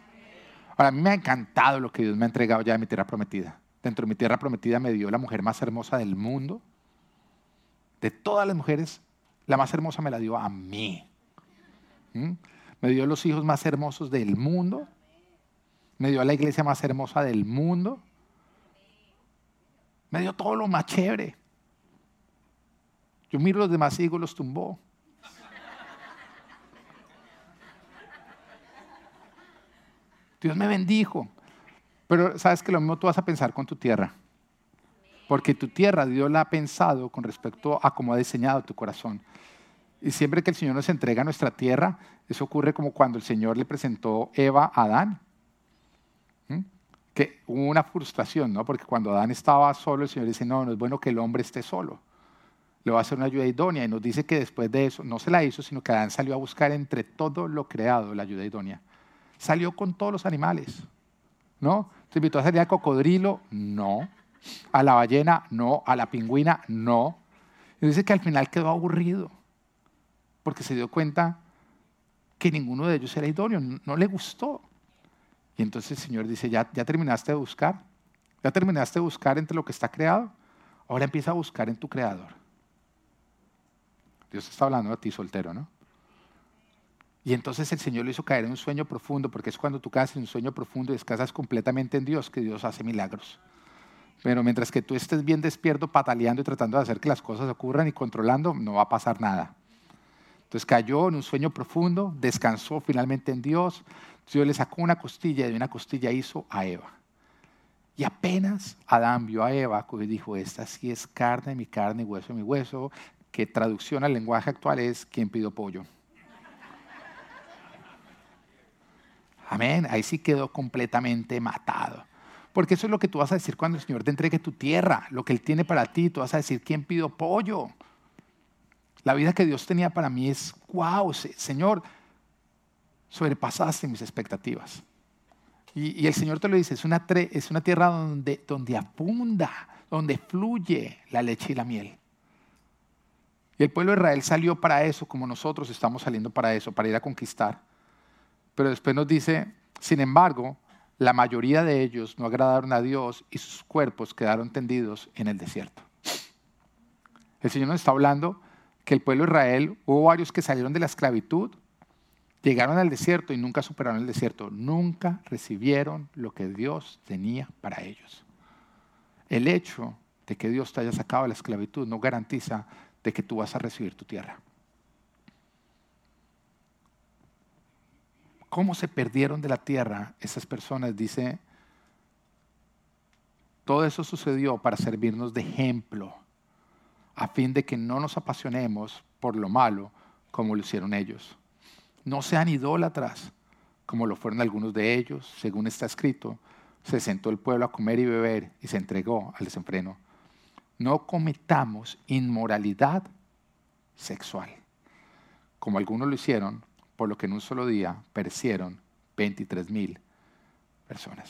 Ahora, a mí me ha encantado lo que Dios me ha entregado ya de mi tierra prometida dentro de mi tierra prometida me dio la mujer más hermosa del mundo. De todas las mujeres, la más hermosa me la dio a mí. ¿Mm? Me dio los hijos más hermosos del mundo. Me dio a la iglesia más hermosa del mundo. Me dio todo lo más chévere. Yo miro los demás y digo, los tumbó. Dios me bendijo. Pero sabes que lo mismo tú vas a pensar con tu tierra. Porque tu tierra Dios la ha pensado con respecto a cómo ha diseñado tu corazón. Y siempre que el Señor nos entrega nuestra tierra, eso ocurre como cuando el Señor le presentó Eva a Adán. Que hubo una frustración, ¿no? Porque cuando Adán estaba solo, el Señor dice, no, no es bueno que el hombre esté solo. Le va a hacer una ayuda idónea. Y nos dice que después de eso, no se la hizo, sino que Adán salió a buscar entre todo lo creado la ayuda idónea. Salió con todos los animales. ¿No? ¿Te invitó a salir al cocodrilo? No. ¿A la ballena? No. ¿A la pingüina? No. Y dice que al final quedó aburrido, porque se dio cuenta que ninguno de ellos era idóneo, no, le gustó. Y entonces el Señor dice, ¿Ya, ¿ya terminaste de buscar? ¿Ya terminaste de buscar entre lo que está creado? Ahora empieza a buscar en tu creador. Dios está hablando a ti soltero, ¿no? Y entonces el Señor lo hizo caer en un sueño profundo, porque es cuando tú caes en un sueño profundo y descansas completamente en Dios que Dios hace milagros. Pero mientras que tú estés bien despierto, pataleando y tratando de hacer que las cosas ocurran y controlando, no va a pasar nada. Entonces cayó en un sueño profundo, descansó finalmente en Dios. Dios le sacó una costilla y de una costilla hizo a Eva. Y apenas Adán vio a Eva, y dijo, esta sí es carne, mi carne, hueso, mi hueso, que traducción al lenguaje actual es, ¿quién pidió pollo? Amén. Ahí sí quedó completamente matado. Porque eso es lo que tú vas a decir cuando el Señor te entregue tu tierra, lo que Él tiene para ti. Tú vas a decir, ¿quién pidió pollo? La vida que Dios tenía para mí es, wow, Señor, sobrepasaste mis expectativas. Y, el Señor te lo dice, es una, es una tierra donde, donde abunda, donde fluye la leche y la miel. Y el pueblo de Israel salió para eso, como nosotros estamos saliendo para eso, para ir a conquistar. Pero después nos dice, sin embargo, la mayoría de ellos no agradaron a Dios y sus cuerpos quedaron tendidos en el desierto. El Señor nos está hablando que el pueblo de Israel, hubo varios que salieron de la esclavitud, llegaron al desierto y nunca superaron el desierto, nunca recibieron lo que Dios tenía para ellos. El hecho de que Dios te haya sacado de la esclavitud no garantiza de que tú vas a recibir tu tierra. Cómo se perdieron de la tierra esas personas, dice, todo eso sucedió para servirnos de ejemplo, a fin de que no nos apasionemos por lo malo como lo hicieron ellos. No sean idólatras, como lo fueron algunos de ellos, según está escrito. Se sentó el pueblo a comer y beber y se entregó al desenfreno. No cometamos inmoralidad sexual, como algunos lo hicieron, por lo que en un solo día perecieron 23 mil personas.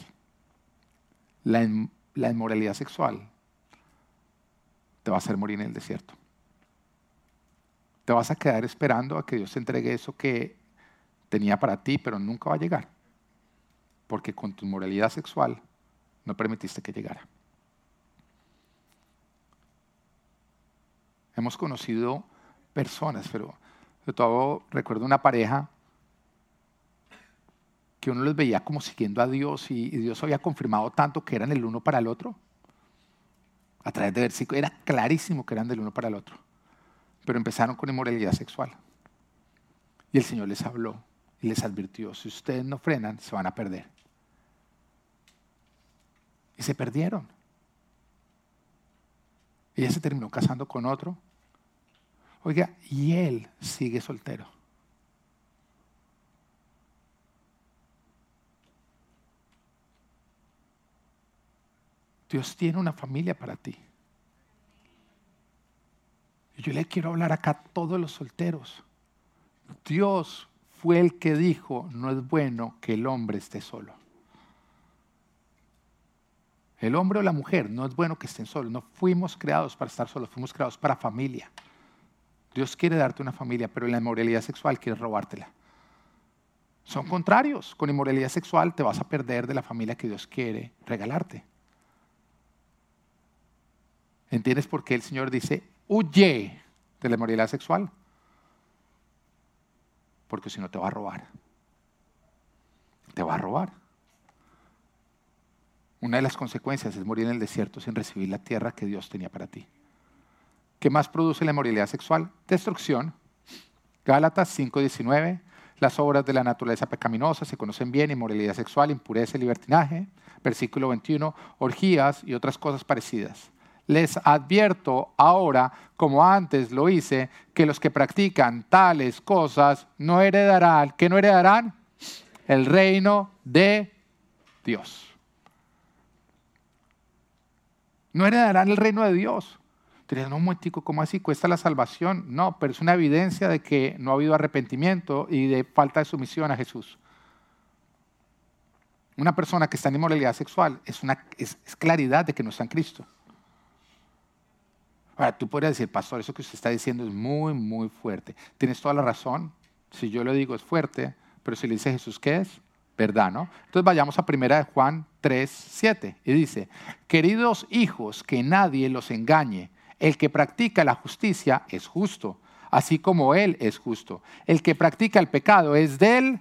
La, inmoralidad sexual te va a hacer morir en el desierto. Te vas a quedar esperando a que Dios te entregue eso que tenía para ti, pero nunca va a llegar. Porque con tu inmoralidad sexual no permitiste que llegara. Hemos conocido personas, pero yo todo recuerdo una pareja que uno les veía como siguiendo a Dios y, Dios había confirmado tanto que eran el uno para el otro. A través de versículos era clarísimo que eran del uno para el otro. Pero empezaron con inmoralidad sexual. Y el Señor les habló y les advirtió, si ustedes no frenan, se van a perder. Y se perdieron. Ella se terminó casando con otro Oiga, y él sigue soltero. Dios tiene una familia para ti. Yo le quiero hablar acá a todos los solteros. Dios fue el que dijo, no es bueno que el hombre esté solo. El hombre o la mujer no es bueno que estén solos. No fuimos creados para estar solos, fuimos creados para familia. Dios quiere darte una familia, pero la inmoralidad sexual quiere robártela. Son contrarios. Con inmoralidad sexual te vas a perder de la familia que Dios quiere regalarte. ¿Entiendes por qué el Señor dice, huye de la inmoralidad sexual? Porque si no te va a robar. Te va a robar. Una de las consecuencias es morir en el desierto sin recibir la tierra que Dios tenía para ti. ¿Qué más produce la inmoralidad sexual? Destrucción. Gálatas 5:19. Las obras de la naturaleza pecaminosa se conocen bien, inmoralidad sexual, impureza y libertinaje. Versículo 21, orgías y otras cosas parecidas. Les advierto ahora, como antes lo hice, que los que practican tales cosas no heredarán, que no heredarán el reino de Dios. No heredarán el reino de Dios. Dirían, no, un momentico, ¿cómo así? ¿Cuesta la salvación? No, pero es una evidencia de que no ha habido arrepentimiento y de falta de sumisión a Jesús. Una persona que está en inmoralidad sexual es, claridad de que no está en Cristo. Ahora, tú podrías decir, pastor, eso que usted está diciendo es muy, muy fuerte. Tienes toda la razón. Si yo lo digo es fuerte, pero si le dice Jesús, ¿qué es? ¿Verdad, no? Entonces vayamos a primera de Juan 3, 7. Y dice, queridos hijos, que nadie los engañe. El que practica la justicia es justo, así como Él es justo. El que practica el pecado es del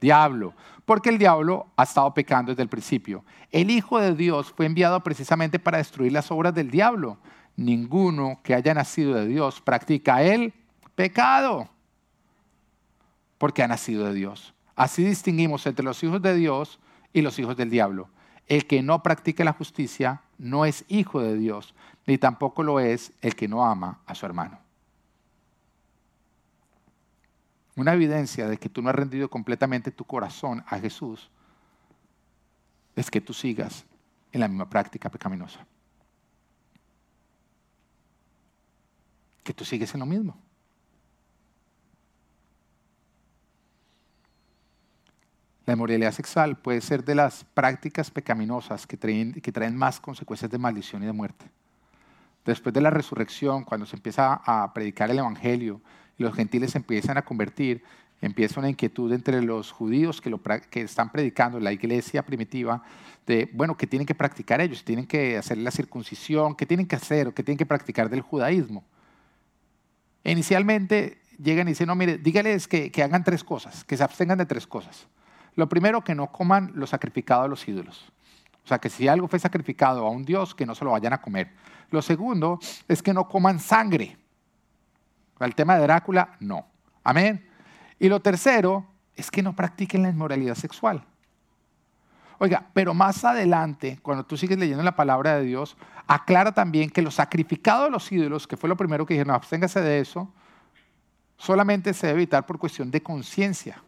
diablo, porque el diablo ha estado pecando desde el principio. El Hijo de Dios fue enviado precisamente para destruir las obras del diablo. Ninguno que haya nacido de Dios practica el pecado, porque ha nacido de Dios. Así distinguimos entre los hijos de Dios y los hijos del diablo. El que no practica la justicia no es hijo de Dios, ni tampoco lo es el que no ama a su hermano. Una evidencia de que tú no has rendido completamente tu corazón a Jesús es que tú sigas en la misma práctica pecaminosa. Que tú sigues en lo mismo. La inmoralidad sexual puede ser de las prácticas pecaminosas que traen, que traen más consecuencias de maldición y de muerte. Después de la resurrección, cuando se empieza a predicar el Evangelio y los gentiles se empiezan a convertir, empieza una inquietud entre los judíos que, lo, que están predicando, la iglesia primitiva, de, bueno, que tienen que practicar ellos, tienen que hacer la circuncisión, qué tienen que hacer o qué tienen que practicar del judaísmo. inicialmente llegan y dicen, no, mire, dígales que, que hagan tres cosas, que se abstengan de tres cosas. Lo primero, que no coman lo sacrificado a los ídolos. O sea, que si algo fue sacrificado a un dios, que no se lo vayan a comer. Lo segundo es que no coman sangre. El tema de Drácula, no. Amén. Y lo tercero es que no practiquen la inmoralidad sexual. Oiga, pero más adelante, cuando tú sigues leyendo la palabra de Dios, aclara también que lo sacrificado a los ídolos, que fue lo primero que dijeron, absténgase de eso, solamente se debe evitar por cuestión de conciencia.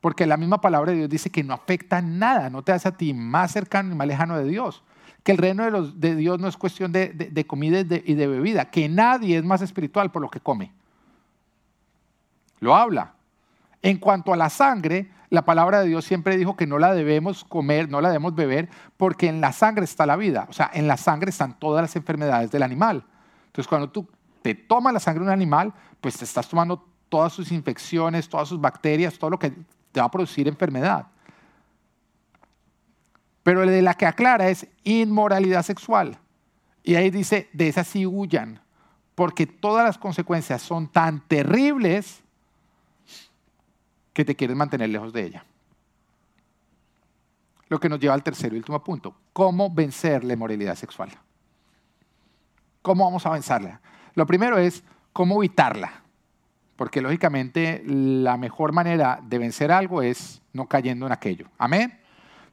Porque la misma palabra de Dios dice que no afecta nada, no te hace a ti más cercano ni más lejano de Dios. Que el reino de, Dios no es cuestión de, comida y de, y de bebida, que nadie es más espiritual por lo que come. Lo habla. En cuanto a la sangre, la palabra de Dios siempre dijo que no la debemos comer, no la debemos beber, porque en la sangre está la vida. O sea, en la sangre están todas las enfermedades del animal. Entonces, cuando tú te tomas la sangre de un animal, pues te estás tomando todas sus infecciones, todas sus bacterias, todo lo que te va a producir enfermedad. Pero de la que aclara es inmoralidad sexual. Y ahí dice, de esa sí huyan, porque todas las consecuencias son tan terribles que te quieres mantener lejos de ella. Lo que nos lleva al tercer y último punto, ¿cómo vencer la inmoralidad sexual? ¿Cómo vamos a vencerla? Lo primero es cómo evitarla porque lógicamente la mejor manera de vencer algo es no cayendo en aquello. Amén.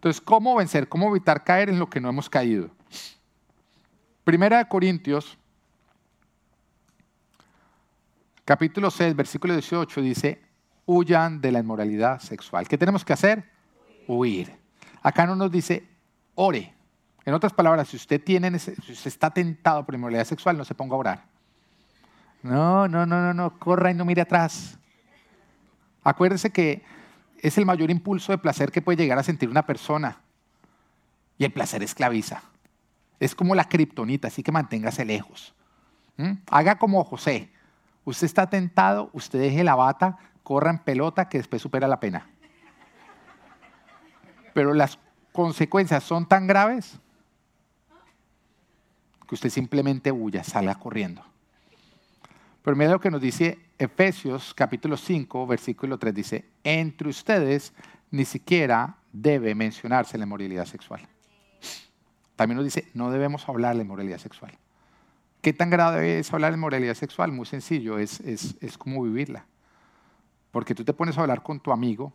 Entonces, ¿cómo vencer? ¿Cómo evitar caer en lo que no hemos caído? Primera de Corintios, capítulo 6, versículo 18 dice, huyan de la inmoralidad sexual. ¿Qué tenemos que hacer? Huir. Acá no nos dice, ore. En otras palabras, si usted, tiene, si usted está tentado por inmoralidad sexual, no se ponga a orar. No, no, no, no, no, corra y no mire atrás. Acuérdese que es el mayor impulso de placer que puede llegar a sentir una persona. Y el placer esclaviza. Es como la kriptonita, así que manténgase lejos. ¿Mm? Haga como José. Usted está tentado, usted deje la bata, corra en pelota, que después supera la pena. Pero las consecuencias son tan graves que usted simplemente huya, salga corriendo. Pero mira lo que nos dice Efesios capítulo 5, versículo 3, dice, entre ustedes ni siquiera debe mencionarse la inmoralidad sexual. También nos dice, no debemos hablar de inmoralidad sexual. ¿Qué tan grave es hablar de inmoralidad sexual? Muy sencillo, es, es, es como vivirla. Porque tú te pones a hablar con tu amigo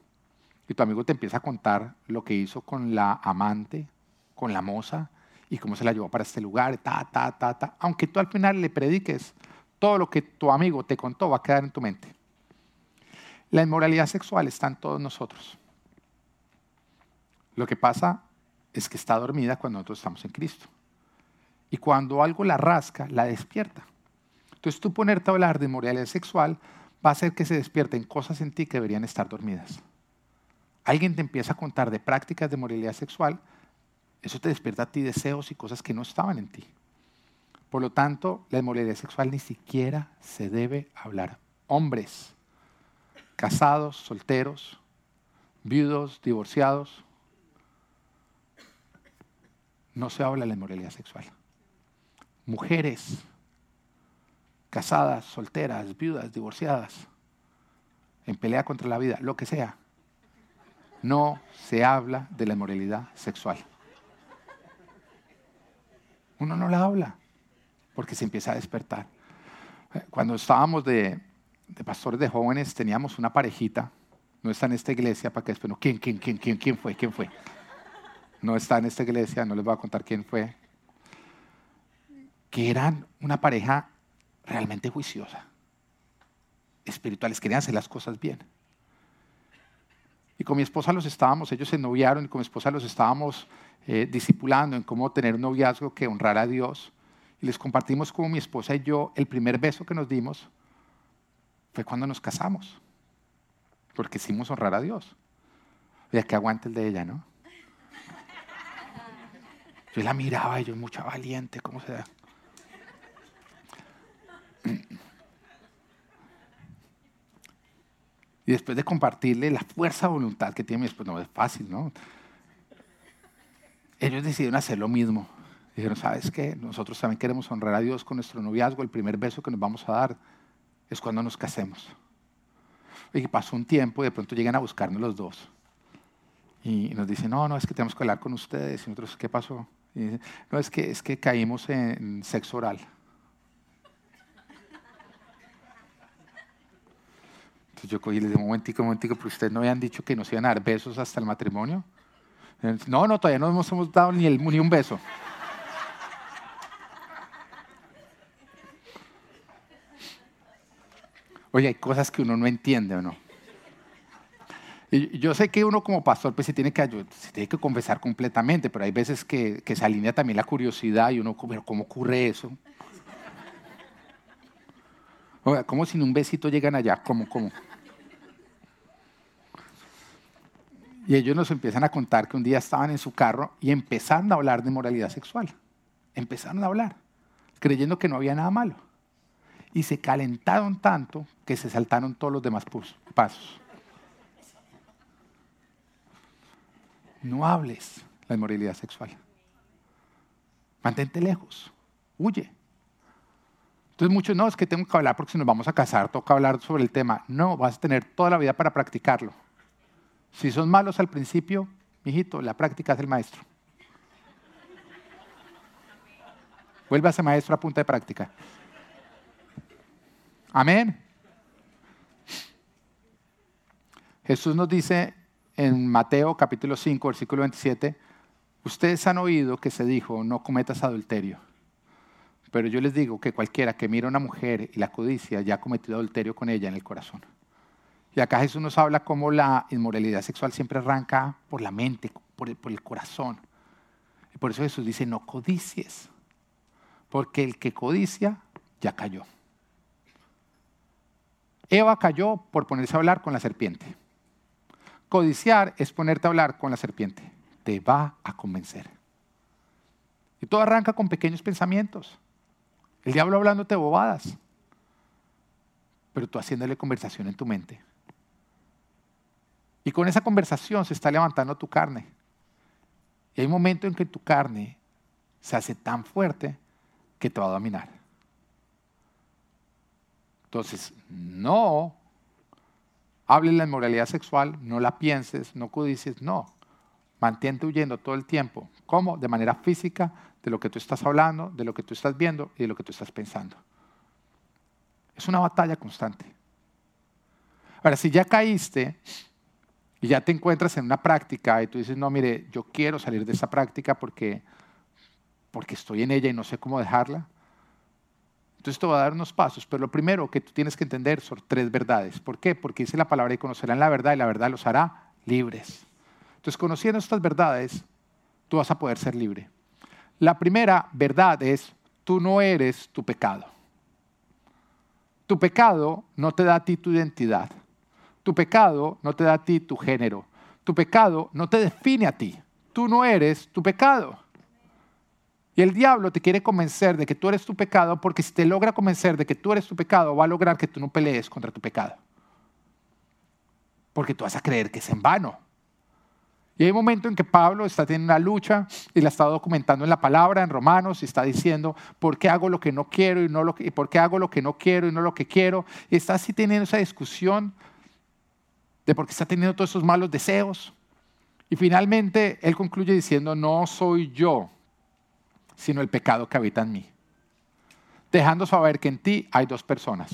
y tu amigo te empieza a contar lo que hizo con la amante, con la moza, y cómo se la llevó para este lugar, ta, ta, ta, ta. Aunque tú al final le prediques, todo lo que tu amigo te contó va a quedar en tu mente. La inmoralidad sexual está en todos nosotros. Lo que pasa es que está dormida cuando nosotros estamos en Cristo. Y cuando algo la rasca, la despierta. Entonces tú ponerte a hablar de inmoralidad sexual va a hacer que se despierten cosas en ti que deberían estar dormidas. Alguien te empieza a contar de prácticas de moralidad sexual, eso te despierta a ti deseos y cosas que no estaban en ti. Por lo tanto, la inmoralidad sexual ni siquiera se debe hablar. Hombres, casados, solteros, viudos, divorciados, no se habla de la inmoralidad sexual. Mujeres, casadas, solteras, viudas, divorciadas, en pelea contra la vida, lo que sea, no se habla de la inmoralidad sexual. Uno no la habla porque se empieza a despertar. Cuando estábamos de, pastores de jóvenes, teníamos una parejita, no está en esta iglesia para que después no, ¿quién, quién, quién, quién, quién fue? ¿Quién fue? No está en esta iglesia, no les voy a contar quién fue. Que eran una pareja realmente juiciosa, espirituales, querían hacer las cosas bien. Y con mi esposa los estábamos, ellos se noviaron y con mi esposa los estábamos eh, discipulando en cómo tener un noviazgo que honrara a Dios. Y les compartimos como mi esposa y yo, el primer beso que nos dimos fue cuando nos casamos. Porque hicimos honrar a Dios. Ya que aguante el de ella, ¿no? Yo la miraba y yo, mucha valiente, ¿cómo se da? Y después de compartirle la fuerza de voluntad que tiene mi esposa, no es fácil, ¿no? Ellos decidieron hacer lo mismo. Dijeron, ¿sabes qué? Nosotros también queremos honrar a Dios con nuestro noviazgo. El primer beso que nos vamos a dar es cuando nos casemos. Y pasó un tiempo y de pronto llegan a buscarnos los dos. Y nos dicen, no, no, es que tenemos que hablar con ustedes. Y nosotros, ¿qué pasó? Y dicen, no, es que, es que caímos en sexo oral. Entonces yo cogí y les dije, un momentico, un momentico, pero ustedes no habían dicho que nos iban a dar besos hasta el matrimonio. No, no, todavía no nos hemos dado ni, el, ni un beso. Oye, hay cosas que uno no entiende o no. Y yo sé que uno como pastor pues se tiene que, confesar completamente, pero hay veces que, que se alinea también la curiosidad y uno, pero ¿cómo ocurre eso? Oiga, ¿cómo sin un besito llegan allá? ¿Cómo, cómo? Y ellos nos empiezan a contar que un día estaban en su carro y empezaron a hablar de moralidad sexual. Empezaron a hablar, creyendo que no había nada malo. Y se calentaron tanto que se saltaron todos los demás pasos. No hables la inmoralidad sexual. Mantente lejos. Huye. Entonces muchos, no, es que tengo que hablar porque si nos vamos a casar, toca hablar sobre el tema. No, vas a tener toda la vida para practicarlo. Si son malos al principio, hijito, la práctica es el maestro. Vuelve a ser maestro a punta de práctica. Amén. Jesús nos dice en Mateo capítulo 5, versículo 27, ustedes han oído que se dijo, no cometas adulterio. Pero yo les digo que cualquiera que mira a una mujer y la codicia ya ha cometido adulterio con ella en el corazón. Y acá Jesús nos habla cómo la inmoralidad sexual siempre arranca por la mente, por el, por el corazón. Y por eso Jesús dice, no codicies, porque el que codicia ya cayó. Eva cayó por ponerse a hablar con la serpiente. Codiciar es ponerte a hablar con la serpiente. Te va a convencer. Y todo arranca con pequeños pensamientos. El diablo hablándote bobadas. Pero tú haciéndole conversación en tu mente. Y con esa conversación se está levantando tu carne. Y hay un momento en que tu carne se hace tan fuerte que te va a dominar. Entonces, no hables la inmoralidad sexual, no la pienses, no codicies, no. Mantente huyendo todo el tiempo. ¿Cómo? De manera física, de lo que tú estás hablando, de lo que tú estás viendo y de lo que tú estás pensando. Es una batalla constante. Ahora, si ya caíste, y ya te encuentras en una práctica y tú dices, no, mire, yo quiero salir de esa práctica porque, porque estoy en ella y no sé cómo dejarla. Entonces te voy a dar unos pasos, pero lo primero que tú tienes que entender son tres verdades. ¿Por qué? Porque dice la palabra y conocerán la verdad y la verdad los hará libres. Entonces, conociendo estas verdades, tú vas a poder ser libre. La primera verdad es, tú no eres tu pecado. Tu pecado no te da a ti tu identidad. Tu pecado no te da a ti tu género. Tu pecado no te define a ti. Tú no eres tu pecado. Y el diablo te quiere convencer de que tú eres tu pecado porque si te logra convencer de que tú eres tu pecado, va a lograr que tú no pelees contra tu pecado. Porque tú vas a creer que es en vano. Y hay un momento en que Pablo está teniendo una lucha y la está documentando en la palabra, en Romanos, y está diciendo, ¿por qué hago lo que no quiero y no lo que, por qué hago lo que no quiero y no lo que quiero? Y está así teniendo esa discusión de por qué está teniendo todos esos malos deseos. Y finalmente él concluye diciendo, no soy yo sino el pecado que habita en mí. Dejando saber que en ti hay dos personas,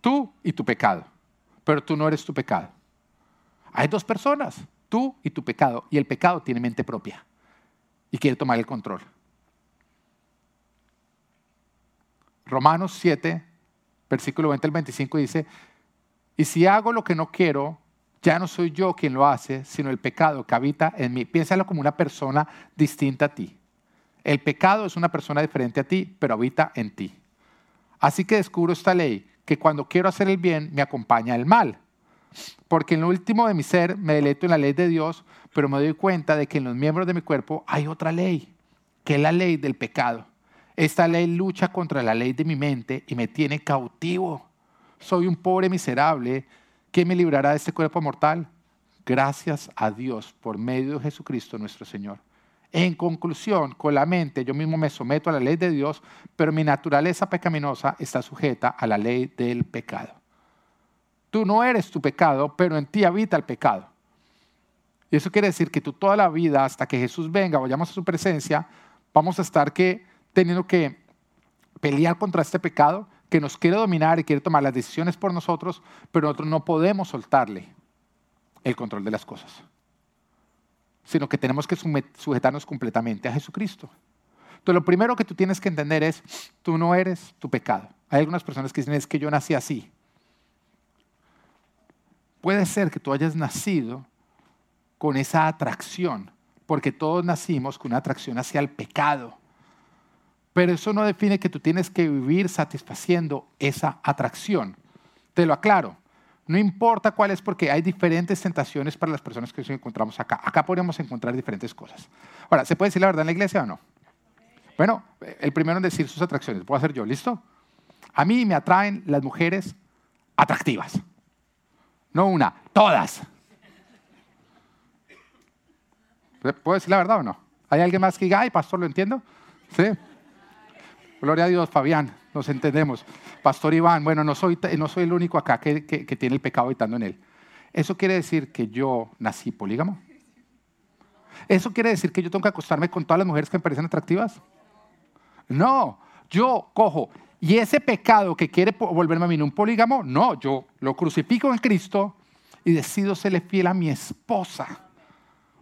tú y tu pecado, pero tú no eres tu pecado. Hay dos personas, tú y tu pecado, y el pecado tiene mente propia y quiere tomar el control. Romanos 7, versículo 20 al 25 dice, y si hago lo que no quiero, ya no soy yo quien lo hace, sino el pecado que habita en mí. Piénsalo como una persona distinta a ti. El pecado es una persona diferente a ti, pero habita en ti. Así que descubro esta ley, que cuando quiero hacer el bien me acompaña el mal. Porque en lo último de mi ser me deleito en la ley de Dios, pero me doy cuenta de que en los miembros de mi cuerpo hay otra ley, que es la ley del pecado. Esta ley lucha contra la ley de mi mente y me tiene cautivo. Soy un pobre miserable. ¿Quién me librará de este cuerpo mortal? Gracias a Dios por medio de Jesucristo nuestro Señor. En conclusión, con la mente yo mismo me someto a la ley de Dios, pero mi naturaleza pecaminosa está sujeta a la ley del pecado. Tú no eres tu pecado, pero en ti habita el pecado. Y eso quiere decir que tú toda la vida, hasta que Jesús venga, vayamos a su presencia, vamos a estar que, teniendo que pelear contra este pecado que nos quiere dominar y quiere tomar las decisiones por nosotros, pero nosotros no podemos soltarle el control de las cosas sino que tenemos que sujetarnos completamente a Jesucristo. Entonces, lo primero que tú tienes que entender es, tú no eres tu pecado. Hay algunas personas que dicen, es que yo nací así. Puede ser que tú hayas nacido con esa atracción, porque todos nacimos con una atracción hacia el pecado. Pero eso no define que tú tienes que vivir satisfaciendo esa atracción. Te lo aclaro. No importa cuál es, porque hay diferentes tentaciones para las personas que nos encontramos acá. Acá podemos encontrar diferentes cosas. Ahora, ¿se puede decir la verdad en la iglesia o no? Bueno, el primero en decir sus atracciones. Puedo hacer yo, ¿listo? A mí me atraen las mujeres atractivas. No una, todas. ¿Puedo decir la verdad o no? ¿Hay alguien más que diga, ay, pastor, lo entiendo? Sí. Gloria a Dios, Fabián, nos entendemos. Pastor Iván, bueno, no soy, no soy el único acá que, que, tiene el pecado habitando en él. ¿Eso quiere decir que yo nací polígamo? ¿Eso quiere decir que yo tengo que acostarme con todas las mujeres que me parecen atractivas? No, yo cojo. Y ese pecado que quiere volverme a mí un polígamo, no, yo lo crucifico en Cristo y decido serle fiel a mi esposa,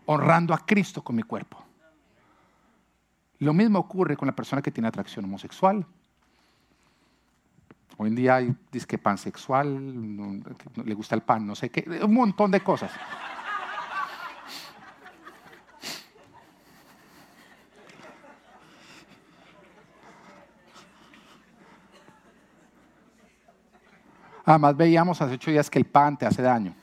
honrando a Cristo con mi cuerpo. Lo mismo ocurre con la persona que tiene atracción homosexual. Hoy en día hay disque pansexual, le gusta el pan, no sé qué, un montón de cosas. Además veíamos hace ocho días que el pan te hace daño.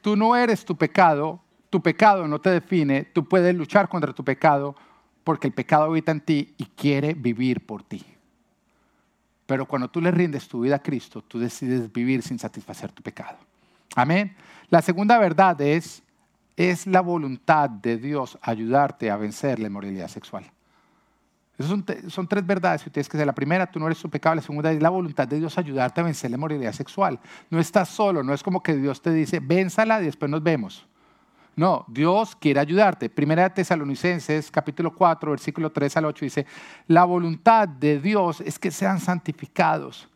Tú no eres tu pecado, tu pecado no te define, tú puedes luchar contra tu pecado porque el pecado habita en ti y quiere vivir por ti. Pero cuando tú le rindes tu vida a Cristo, tú decides vivir sin satisfacer tu pecado. Amén. La segunda verdad es, es la voluntad de Dios ayudarte a vencer la inmoralidad sexual. Son, son, tres verdades que tienes que hacer. La primera, tú no eres tu pecado. La segunda es la voluntad de Dios ayudarte a vencer la inmoralidad sexual. No estás solo, no es como que Dios te dice, vénsala y después nos vemos. No, Dios quiere ayudarte. Primera de Tesalonicenses, capítulo 4, versículo 3 al 8 dice, la voluntad de Dios es que sean santificados,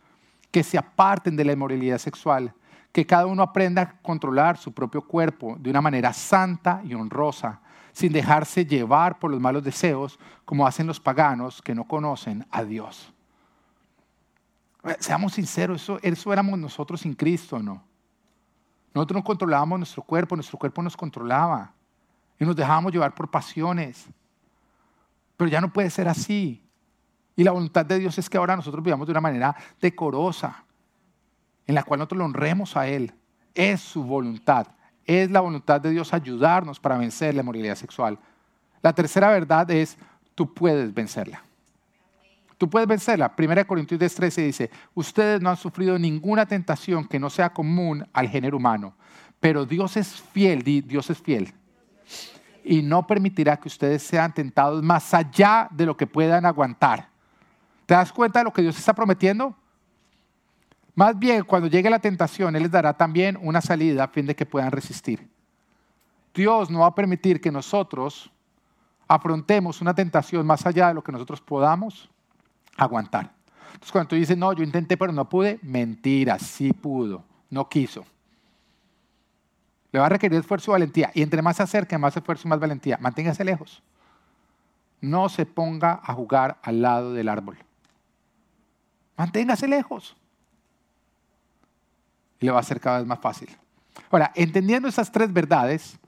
que se aparten de la inmoralidad sexual, que cada uno aprenda a controlar su propio cuerpo de una manera santa y honrosa sin dejarse llevar por los malos deseos, como hacen los paganos que no conocen a Dios. Seamos sinceros, eso, eso éramos nosotros sin Cristo, ¿no? Nosotros no controlábamos nuestro cuerpo, nuestro cuerpo nos controlaba y nos dejábamos llevar por pasiones. Pero ya no puede ser así. Y la voluntad de Dios es que ahora nosotros vivamos de una manera decorosa, en la cual nosotros lo honremos a Él. Es su voluntad. es la voluntad de Dios ayudarnos para vencer la inmoralidad sexual. La tercera verdad es, tú puedes vencerla. Tú puedes vencerla. 1 Corintios 13 dice, ustedes no han sufrido ninguna tentación que no sea común al género humano, pero Dios es fiel, Dios es fiel. Y no permitirá que ustedes sean tentados más allá de lo que puedan aguantar. ¿Te das cuenta de lo que Dios está prometiendo? Más bien, cuando llegue la tentación, Él les dará también una salida a fin de que puedan resistir. Dios no va a permitir que nosotros afrontemos una tentación más allá de lo que nosotros podamos aguantar. Entonces, cuando tú dices, no, yo intenté, pero no pude, mentira, sí pudo, no quiso. Le va a requerir esfuerzo y valentía. Y entre más se acerque, más esfuerzo y más valentía. Manténgase lejos. No se ponga a jugar al lado del árbol. Manténgase lejos. Y le va a ser cada vez más fácil. Ahora, entendiendo esas tres verdades,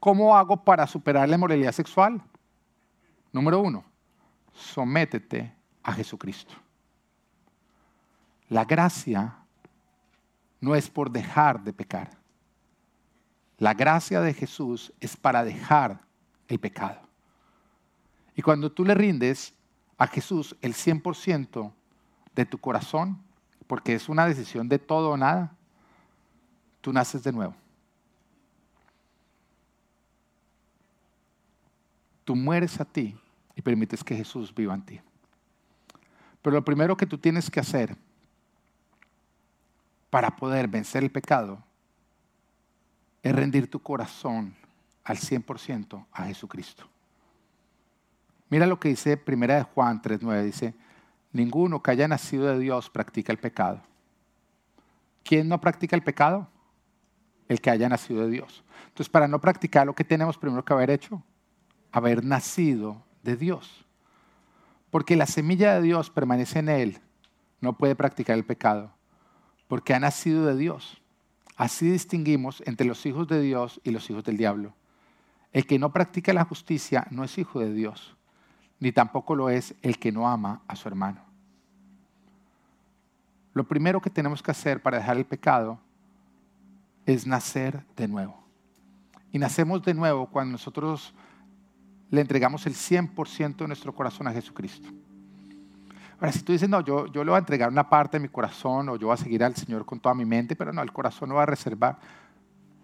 ¿cómo hago para superar la inmoralidad sexual? Número uno, sométete a Jesucristo. La gracia no es por dejar de pecar. La gracia de Jesús es para dejar el pecado. Y cuando tú le rindes a Jesús el 100% de tu corazón, porque es una decisión de todo o nada, tú naces de nuevo. Tú mueres a ti y permites que Jesús viva en ti. Pero lo primero que tú tienes que hacer para poder vencer el pecado es rendir tu corazón al 100% a Jesucristo. Mira lo que dice Primera de Juan 3.9. Dice, ninguno que haya nacido de Dios practica el pecado. ¿Quién no practica el pecado? El que haya nacido de Dios. Entonces, para no practicar lo que tenemos primero que haber hecho, haber nacido de Dios. Porque la semilla de Dios permanece en él, no puede practicar el pecado, porque ha nacido de Dios. Así distinguimos entre los hijos de Dios y los hijos del diablo. El que no practica la justicia no es hijo de Dios, ni tampoco lo es el que no ama a su hermano. Lo primero que tenemos que hacer para dejar el pecado es nacer de nuevo. Y nacemos de nuevo cuando nosotros le entregamos el 100% de nuestro corazón a Jesucristo. Ahora, si tú dices, no, yo, yo le voy a entregar una parte de mi corazón o yo voy a seguir al Señor con toda mi mente, pero no, el corazón no va a reservar,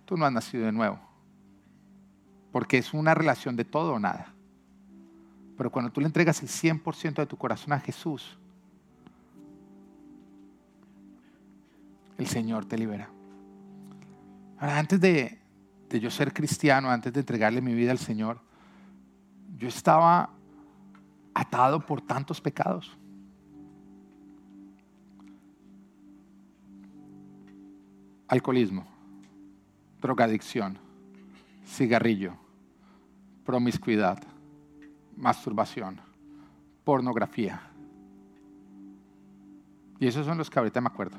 tú no has nacido de nuevo. Porque es una relación de todo o nada. Pero cuando tú le entregas el 100% de tu corazón a Jesús, el Señor te libera. Ahora, antes de, de yo ser cristiano, antes de entregarle mi vida al Señor, yo estaba atado por tantos pecados. Alcoholismo, drogadicción, cigarrillo, promiscuidad, masturbación, pornografía. Y esos son los que ahorita me acuerdo.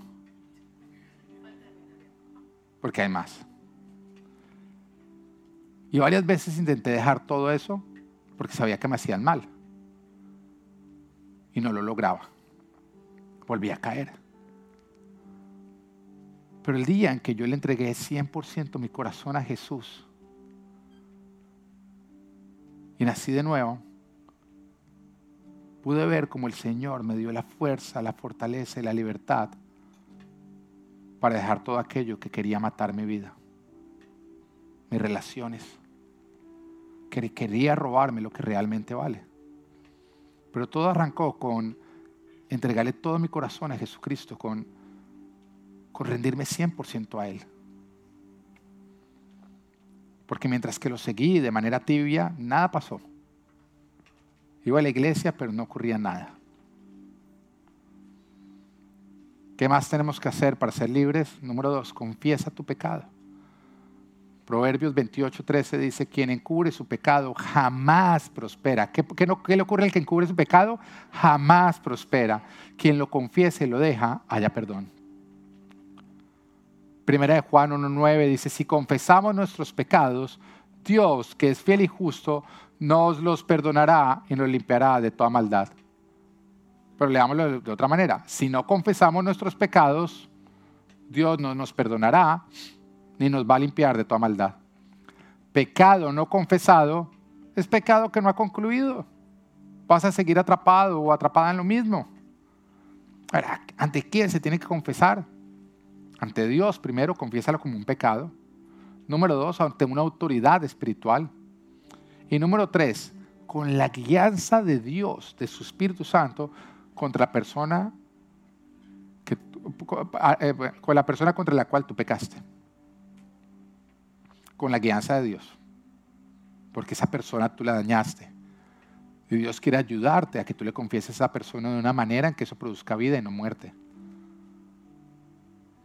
Porque hay más. Y varias veces intenté dejar todo eso porque sabía que me hacían mal. Y no lo lograba. Volví a caer. Pero el día en que yo le entregué 100% mi corazón a Jesús y nací de nuevo, pude ver como el Señor me dio la fuerza, la fortaleza y la libertad para dejar todo aquello que quería matar mi vida, mis relaciones, que quería robarme lo que realmente vale. Pero todo arrancó con entregarle todo mi corazón a Jesucristo, con, con rendirme 100% a Él. Porque mientras que lo seguí de manera tibia, nada pasó. Iba a la iglesia, pero no ocurría nada. ¿Qué más tenemos que hacer para ser libres? Número dos, confiesa tu pecado. Proverbios 28, 13 dice, quien encubre su pecado jamás prospera. ¿Qué, le ocurre al que encubre su pecado? Jamás prospera. Quien lo confiese y lo deja, haya perdón. Primera de Juan 1.9 dice, si confesamos nuestros pecados, Dios, que es fiel y justo, nos los perdonará y nos limpiará de toda maldad. Pero leámoslo de otra manera. Si no confesamos nuestros pecados, Dios no nos perdonará ni nos va a limpiar de toda maldad. Pecado no confesado es pecado que no ha concluido. Vas a seguir atrapado o atrapada en lo mismo. ¿ante quién se tiene que confesar? Ante Dios, primero, confiésalo como un pecado. Número dos, ante una autoridad espiritual. Y número tres, con la guianza de Dios, de su Espíritu Santo, contra la persona eh, con la persona contra la cual tú pecaste. Con la guianza de Dios. Porque esa persona tú la dañaste. Y Dios quiere ayudarte a que tú le confieses a esa persona de una manera en que eso produzca vida y no muerte.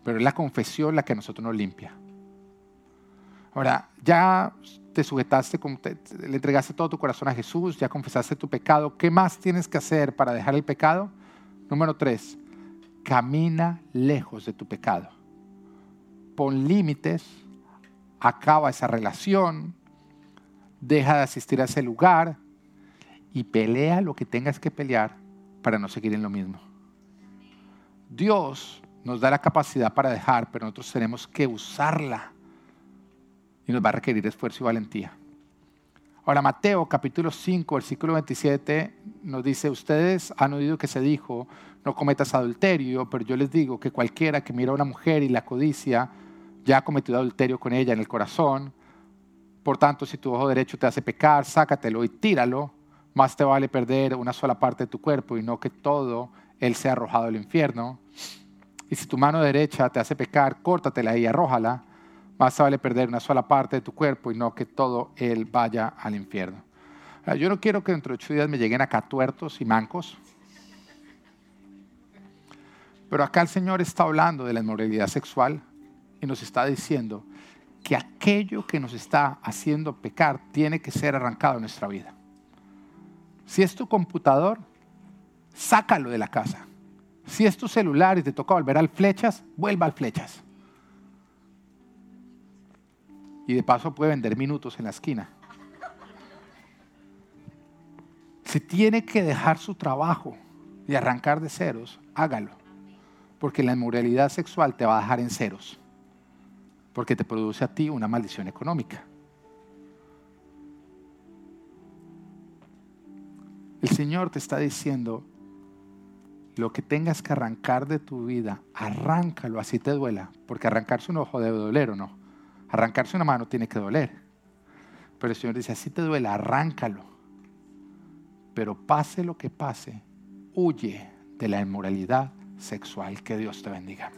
Pero es la confesión la que a nosotros nos limpia. Ahora, ya te sujetaste, le entregaste todo tu corazón a Jesús, ya confesaste tu pecado. ¿Qué más tienes que hacer para dejar el pecado? Número tres, camina lejos de tu pecado. Pon límites, acaba esa relación, deja de asistir a ese lugar y pelea lo que tengas que pelear para no seguir en lo mismo. Dios nos da la capacidad para dejar, pero nosotros tenemos que usarla y nos va a requerir esfuerzo y valentía. Ahora Mateo capítulo 5, versículo 27 nos dice, ustedes han oído que se dijo, no cometas adulterio, pero yo les digo que cualquiera que mira a una mujer y la codicia, ya cometido adulterio con ella en el corazón. Por tanto, si tu ojo derecho te hace pecar, sácatelo y tíralo. Más te vale perder una sola parte de tu cuerpo y no que todo él sea arrojado al infierno. Y si tu mano derecha te hace pecar, córtatela y arrójala. Más te vale perder una sola parte de tu cuerpo y no que todo él vaya al infierno. Yo no quiero que dentro de ocho días me lleguen acá tuertos y mancos. Pero acá el Señor está hablando de la inmoralidad sexual y nos está diciendo que aquello que nos está haciendo pecar tiene que ser arrancado en nuestra vida. Si es tu computador, sácalo de la casa. Si es tu celular y te toca volver al flechas, vuelva al flechas. Y de paso puede vender minutos en la esquina. Si tiene que dejar su trabajo y arrancar de ceros, hágalo. Porque la inmoralidad sexual te va a dejar en ceros. Porque te produce a ti una maldición económica. El Señor te está diciendo, lo que tengas que arrancar de tu vida, arráncalo así te duela, porque arrancarse un ojo debe doler o no. Arrancarse una mano tiene que doler. Pero el Señor dice, así te duela, arráncalo. Pero pase lo que pase, huye de la inmoralidad sexual. Que Dios te bendiga.